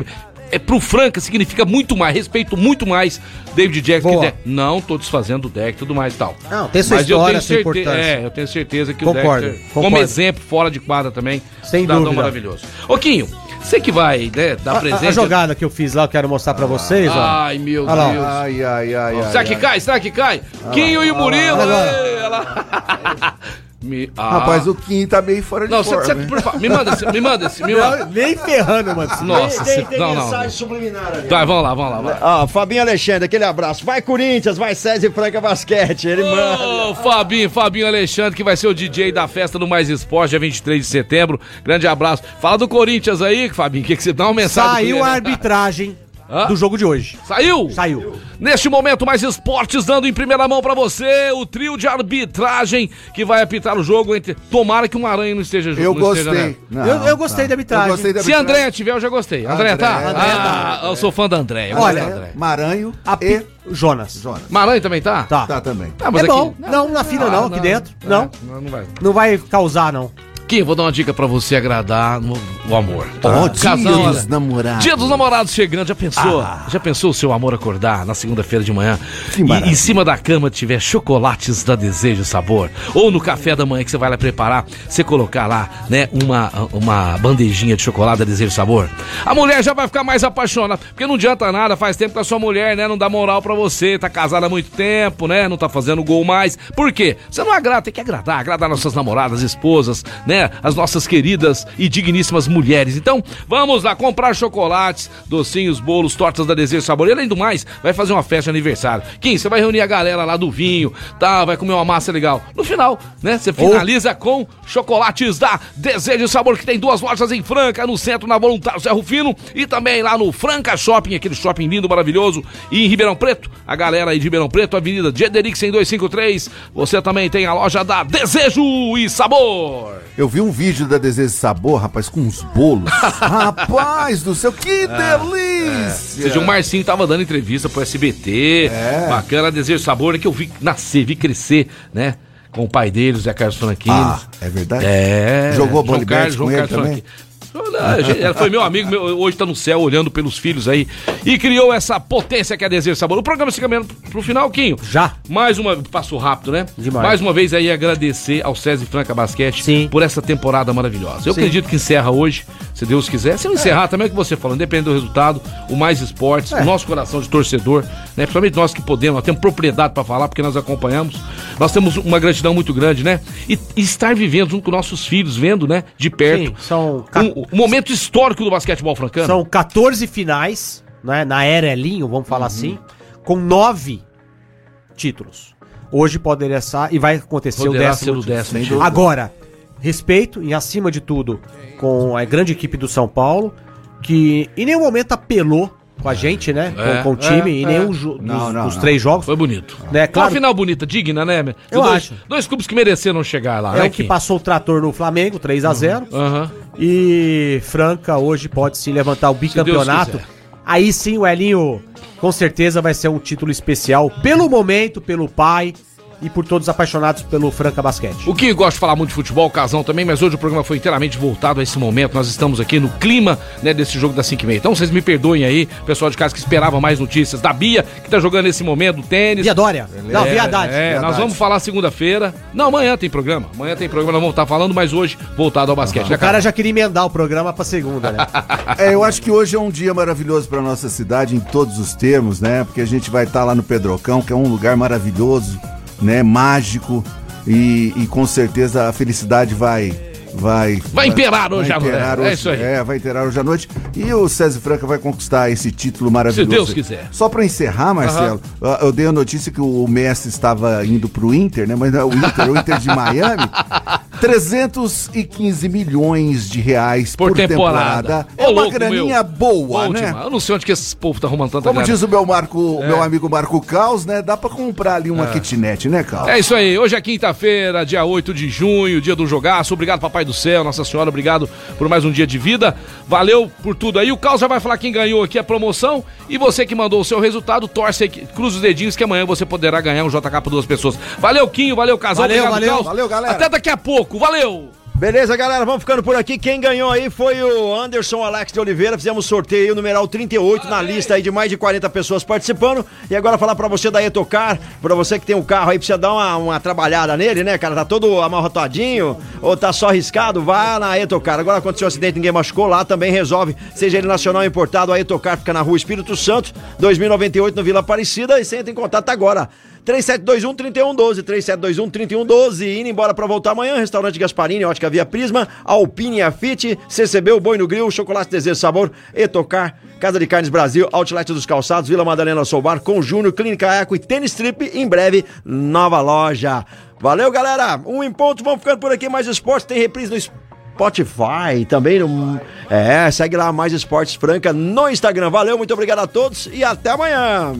é, pro Franca significa muito mais, respeito muito mais David Jackson Boa. que De- Não tô desfazendo o deck e tudo mais e tal. Não, tem sua Mas eu história, tenho sua certe- importância. É, eu tenho certeza que Concordo, o Dexter, concordo. como exemplo, fora de quadra também, Sem cidadão dúvida. maravilhoso. Ô, Quinho, você que vai, né, dar A, presente... a jogada que eu fiz lá, eu quero mostrar pra vocês, ó. Ai, meu. Deus. Ai, ai, ai, ai. Será que ai. cai? Será que cai? Quinho e o Murilo. olha Me- ah. Rapaz, o Kim tá meio fora de Não, forma. hein? por favor, me manda esse, me manda esse, me manda. Não, Nem ferrando, mano. Nossa, tem, você- tem não, não. mensagem subliminar ali. Vai, vamos lá, vamos lá. Vai. Ó, Fabinho Alexandre, aquele abraço. Vai Corinthians, vai César e Franca Basquete. Ele manda. Ô, Fabinho, Fabinho Alexandre, que vai ser o DJ da festa do Mais Esporte, dia 23 de setembro. Grande abraço. Fala do Corinthians aí, Fabinho, que, que você dá uma mensagem. Saiu a arbitragem Hã? do jogo de hoje. Saiu? Saiu. Neste momento, mais esportes dando em primeira mão pra você o trio de arbitragem que vai apitar o jogo entre. Tomara que uma aranha não esteja Eu não esteja gostei. Não, Eu- eu gostei da arbitragem. Eu gostei da Se a Andréia tiver, eu já gostei. Andréia tá? Andréia, Ah, eu sou fã da Andréia. eu Olha, Andréia. Maranho e. Jonas. Jonas. Maranhão também tá? Tá. Tá também. Mas é aqui- bom. Não, na fila Ah, não, aqui dentro. Não. Não, não vai. Não vai causar, não. Kim, vou dar uma dica pra você agradar no, o amor. Ó, Casal, dia dos namorados. Dia dos namorados chegando, já pensou? Já pensou o seu amor acordar na segunda-feira de manhã Que e em cima da cama tiver chocolates da Desejo Sabor? Ou no café da manhã que você vai lá preparar, você colocar lá, né, uma, uma bandejinha de chocolate da Desejo Sabor? A mulher já vai ficar mais apaixonada, porque não adianta nada, faz tempo que a sua mulher, né, não dá moral pra você, tá casada há muito tempo, né, não tá fazendo gol mais. Por quê? Você não agrada, tem que agradar, agradar nossas namoradas, esposas, né, as nossas queridas e digníssimas mulheres. Então, vamos lá comprar chocolates, docinhos, bolos, tortas da Desejo Sabor. E além do mais, vai fazer uma festa de aniversário. Kim, você vai reunir a galera lá do vinho, tá? Vai comer uma massa legal. No final, né? Você finaliza com chocolates da Desejo Sabor, que tem duas lojas em Franca, no centro, na Voluntário Cerro Fino, e também lá no Franca Shopping, aquele shopping lindo, maravilhoso. E em Ribeirão Preto, a galera aí de Ribeirão Preto, Avenida Jederick 253. Você também tem a loja da Desejo e Sabor. Eu vi um vídeo da Desejo Sabor, rapaz, com uns bolos. rapaz do céu, que delícia! Ou seja, o Marcinho tava dando entrevista pro SBT. É. Bacana, Desejo Sabor, né, que eu vi nascer, vi crescer, né? Com o pai dele, o Zé Carlos Franquini. Ah, é verdade? É. Jogou João bola Carlos, João Carlos também? Ela foi meu amigo, meu- hoje tá no céu olhando pelos filhos aí e criou essa potência que é Desejo Sabor. O programa se caminhando pro final, Quinho. Já. Mais uma. Passou rápido, né? Demais. Mais uma vez aí agradecer ao César e Franca Basquete Sim. por essa temporada maravilhosa. Eu Sim. acredito que encerra hoje, se Deus quiser. Se não encerrar, também é o que você falou, independente do resultado, o mais esportes, É. o nosso coração de torcedor, né? Principalmente nós que podemos, nós temos propriedade pra falar, porque nós acompanhamos. Nós temos uma gratidão muito grande, né? E, e estar vivendo junto com nossos filhos, vendo, né? De perto. Sim, são, ca- Um, um momento histórico do basquetebol francano. são 14 finais, né, na era Elinho, vamos falar assim, com nove títulos. Hoje poderia ser, e vai acontecer Poderá o décimo. ser o décimo título. Agora, respeito e acima de tudo com a grande equipe do São Paulo, que em nenhum momento apelou com a gente, né? É, com, com o time, é, e é. nenhum jo- Não, dos, não, dos não. três jogos. Foi bonito. Né, Uma claro, final bonita, digna, né? Eu dois, acho. Dois clubes que mereceram chegar lá, é né, o que passou o trator no Flamengo, 3 a 0 Aham. E Franca hoje pode se levantar o bicampeonato. Aí sim o Elinho com certeza vai ser um título especial pelo momento, pelo pai e por todos apaixonados pelo Franca Basquete. O Kim gosta de falar muito de futebol, o Casão também, mas hoje o programa foi inteiramente voltado a esse momento. Nós estamos aqui no clima né, desse jogo da 5 e meia. Então vocês me perdoem aí, pessoal de casa que esperava mais notícias da Bia, que tá jogando nesse momento, do tênis. Via Dória. Não, É, Viadade. É, nós vamos falar segunda-feira. Não, amanhã tem programa. Amanhã tem programa, nós vamos estar falando, mas hoje voltado ao basquete. né, O cara já queria emendar o programa pra segunda, né? É, eu acho que hoje é um dia maravilhoso para nossa cidade em todos os termos, né? Porque a gente vai estar lá no Pedrocão, que é um lugar maravilhoso, né? Mágico e, e com certeza a felicidade vai vai Vai imperar hoje à noite. imperar É isso aí. É, vai imperar hoje à noite e o César Franca vai conquistar esse título maravilhoso. Se Deus quiser. Só para encerrar, Marcelo, eu- eu dei a notícia que o Messi estava indo pro Inter, né? Mas não é o Inter, o Inter de Miami. 315 milhões de reais Por por, temporada. temporada. É Ô, uma louco, graninha meu. boa, Bom né? demais. Eu não sei onde que esse povo tá arrumando tanta Como grana. diz o meu, Marco, meu amigo Marco Caos, né? Dá pra comprar ali uma kitnet, né, Caos? É isso aí, hoje é quinta-feira, dia 8 de junho, dia do jogaço. Obrigado, Papai do Céu, Nossa Senhora, obrigado por mais um dia de vida. Valeu por tudo aí. O Carlos já vai falar quem ganhou aqui a promoção. E você que mandou o seu resultado, torce aí, cruza os dedinhos que amanhã você poderá ganhar um JK para duas pessoas. Valeu, Quinho, valeu, Casal. Valeu, obrigado, valeu, Caos. valeu, galera. Até daqui a pouco, valeu! Beleza, galera, vamos ficando por aqui. Quem ganhou aí foi o Anderson Alex de Oliveira. Fizemos sorteio aí, o numeral 38 na lista aí de mais de 40 pessoas participando. E agora falar pra você da Etocar, pra você que tem um carro aí, precisa dar uma, uma trabalhada nele, né, cara? Tá todo amarrotadinho ou tá só arriscado, vá na Etocar. Agora aconteceu um acidente, ninguém machucou lá, também resolve, seja ele nacional ou importado, a Etocar fica na rua Espírito Santo, 2098 no Vila Aparecida e você entra em contato agora. 3721-3112, 3721-3112, indo embora pra voltar amanhã, restaurante Gasparini, Ótica Via Prisma, Alpine Afite, CCB, o Boi no Grill, Chocolate Desejo Sabor, Etocar, Casa de Carnes Brasil, Outlet dos Calçados, Vila Madalena Soubar, com Júnior, Clínica Eco e Tênis Trip, em breve, nova loja. Valeu, galera, um em ponto, vamos ficando por aqui, mais esportes, tem reprise no Spotify, também no... É, segue lá, Mais Esportes Franca no Instagram. Valeu, muito obrigado a todos e até amanhã.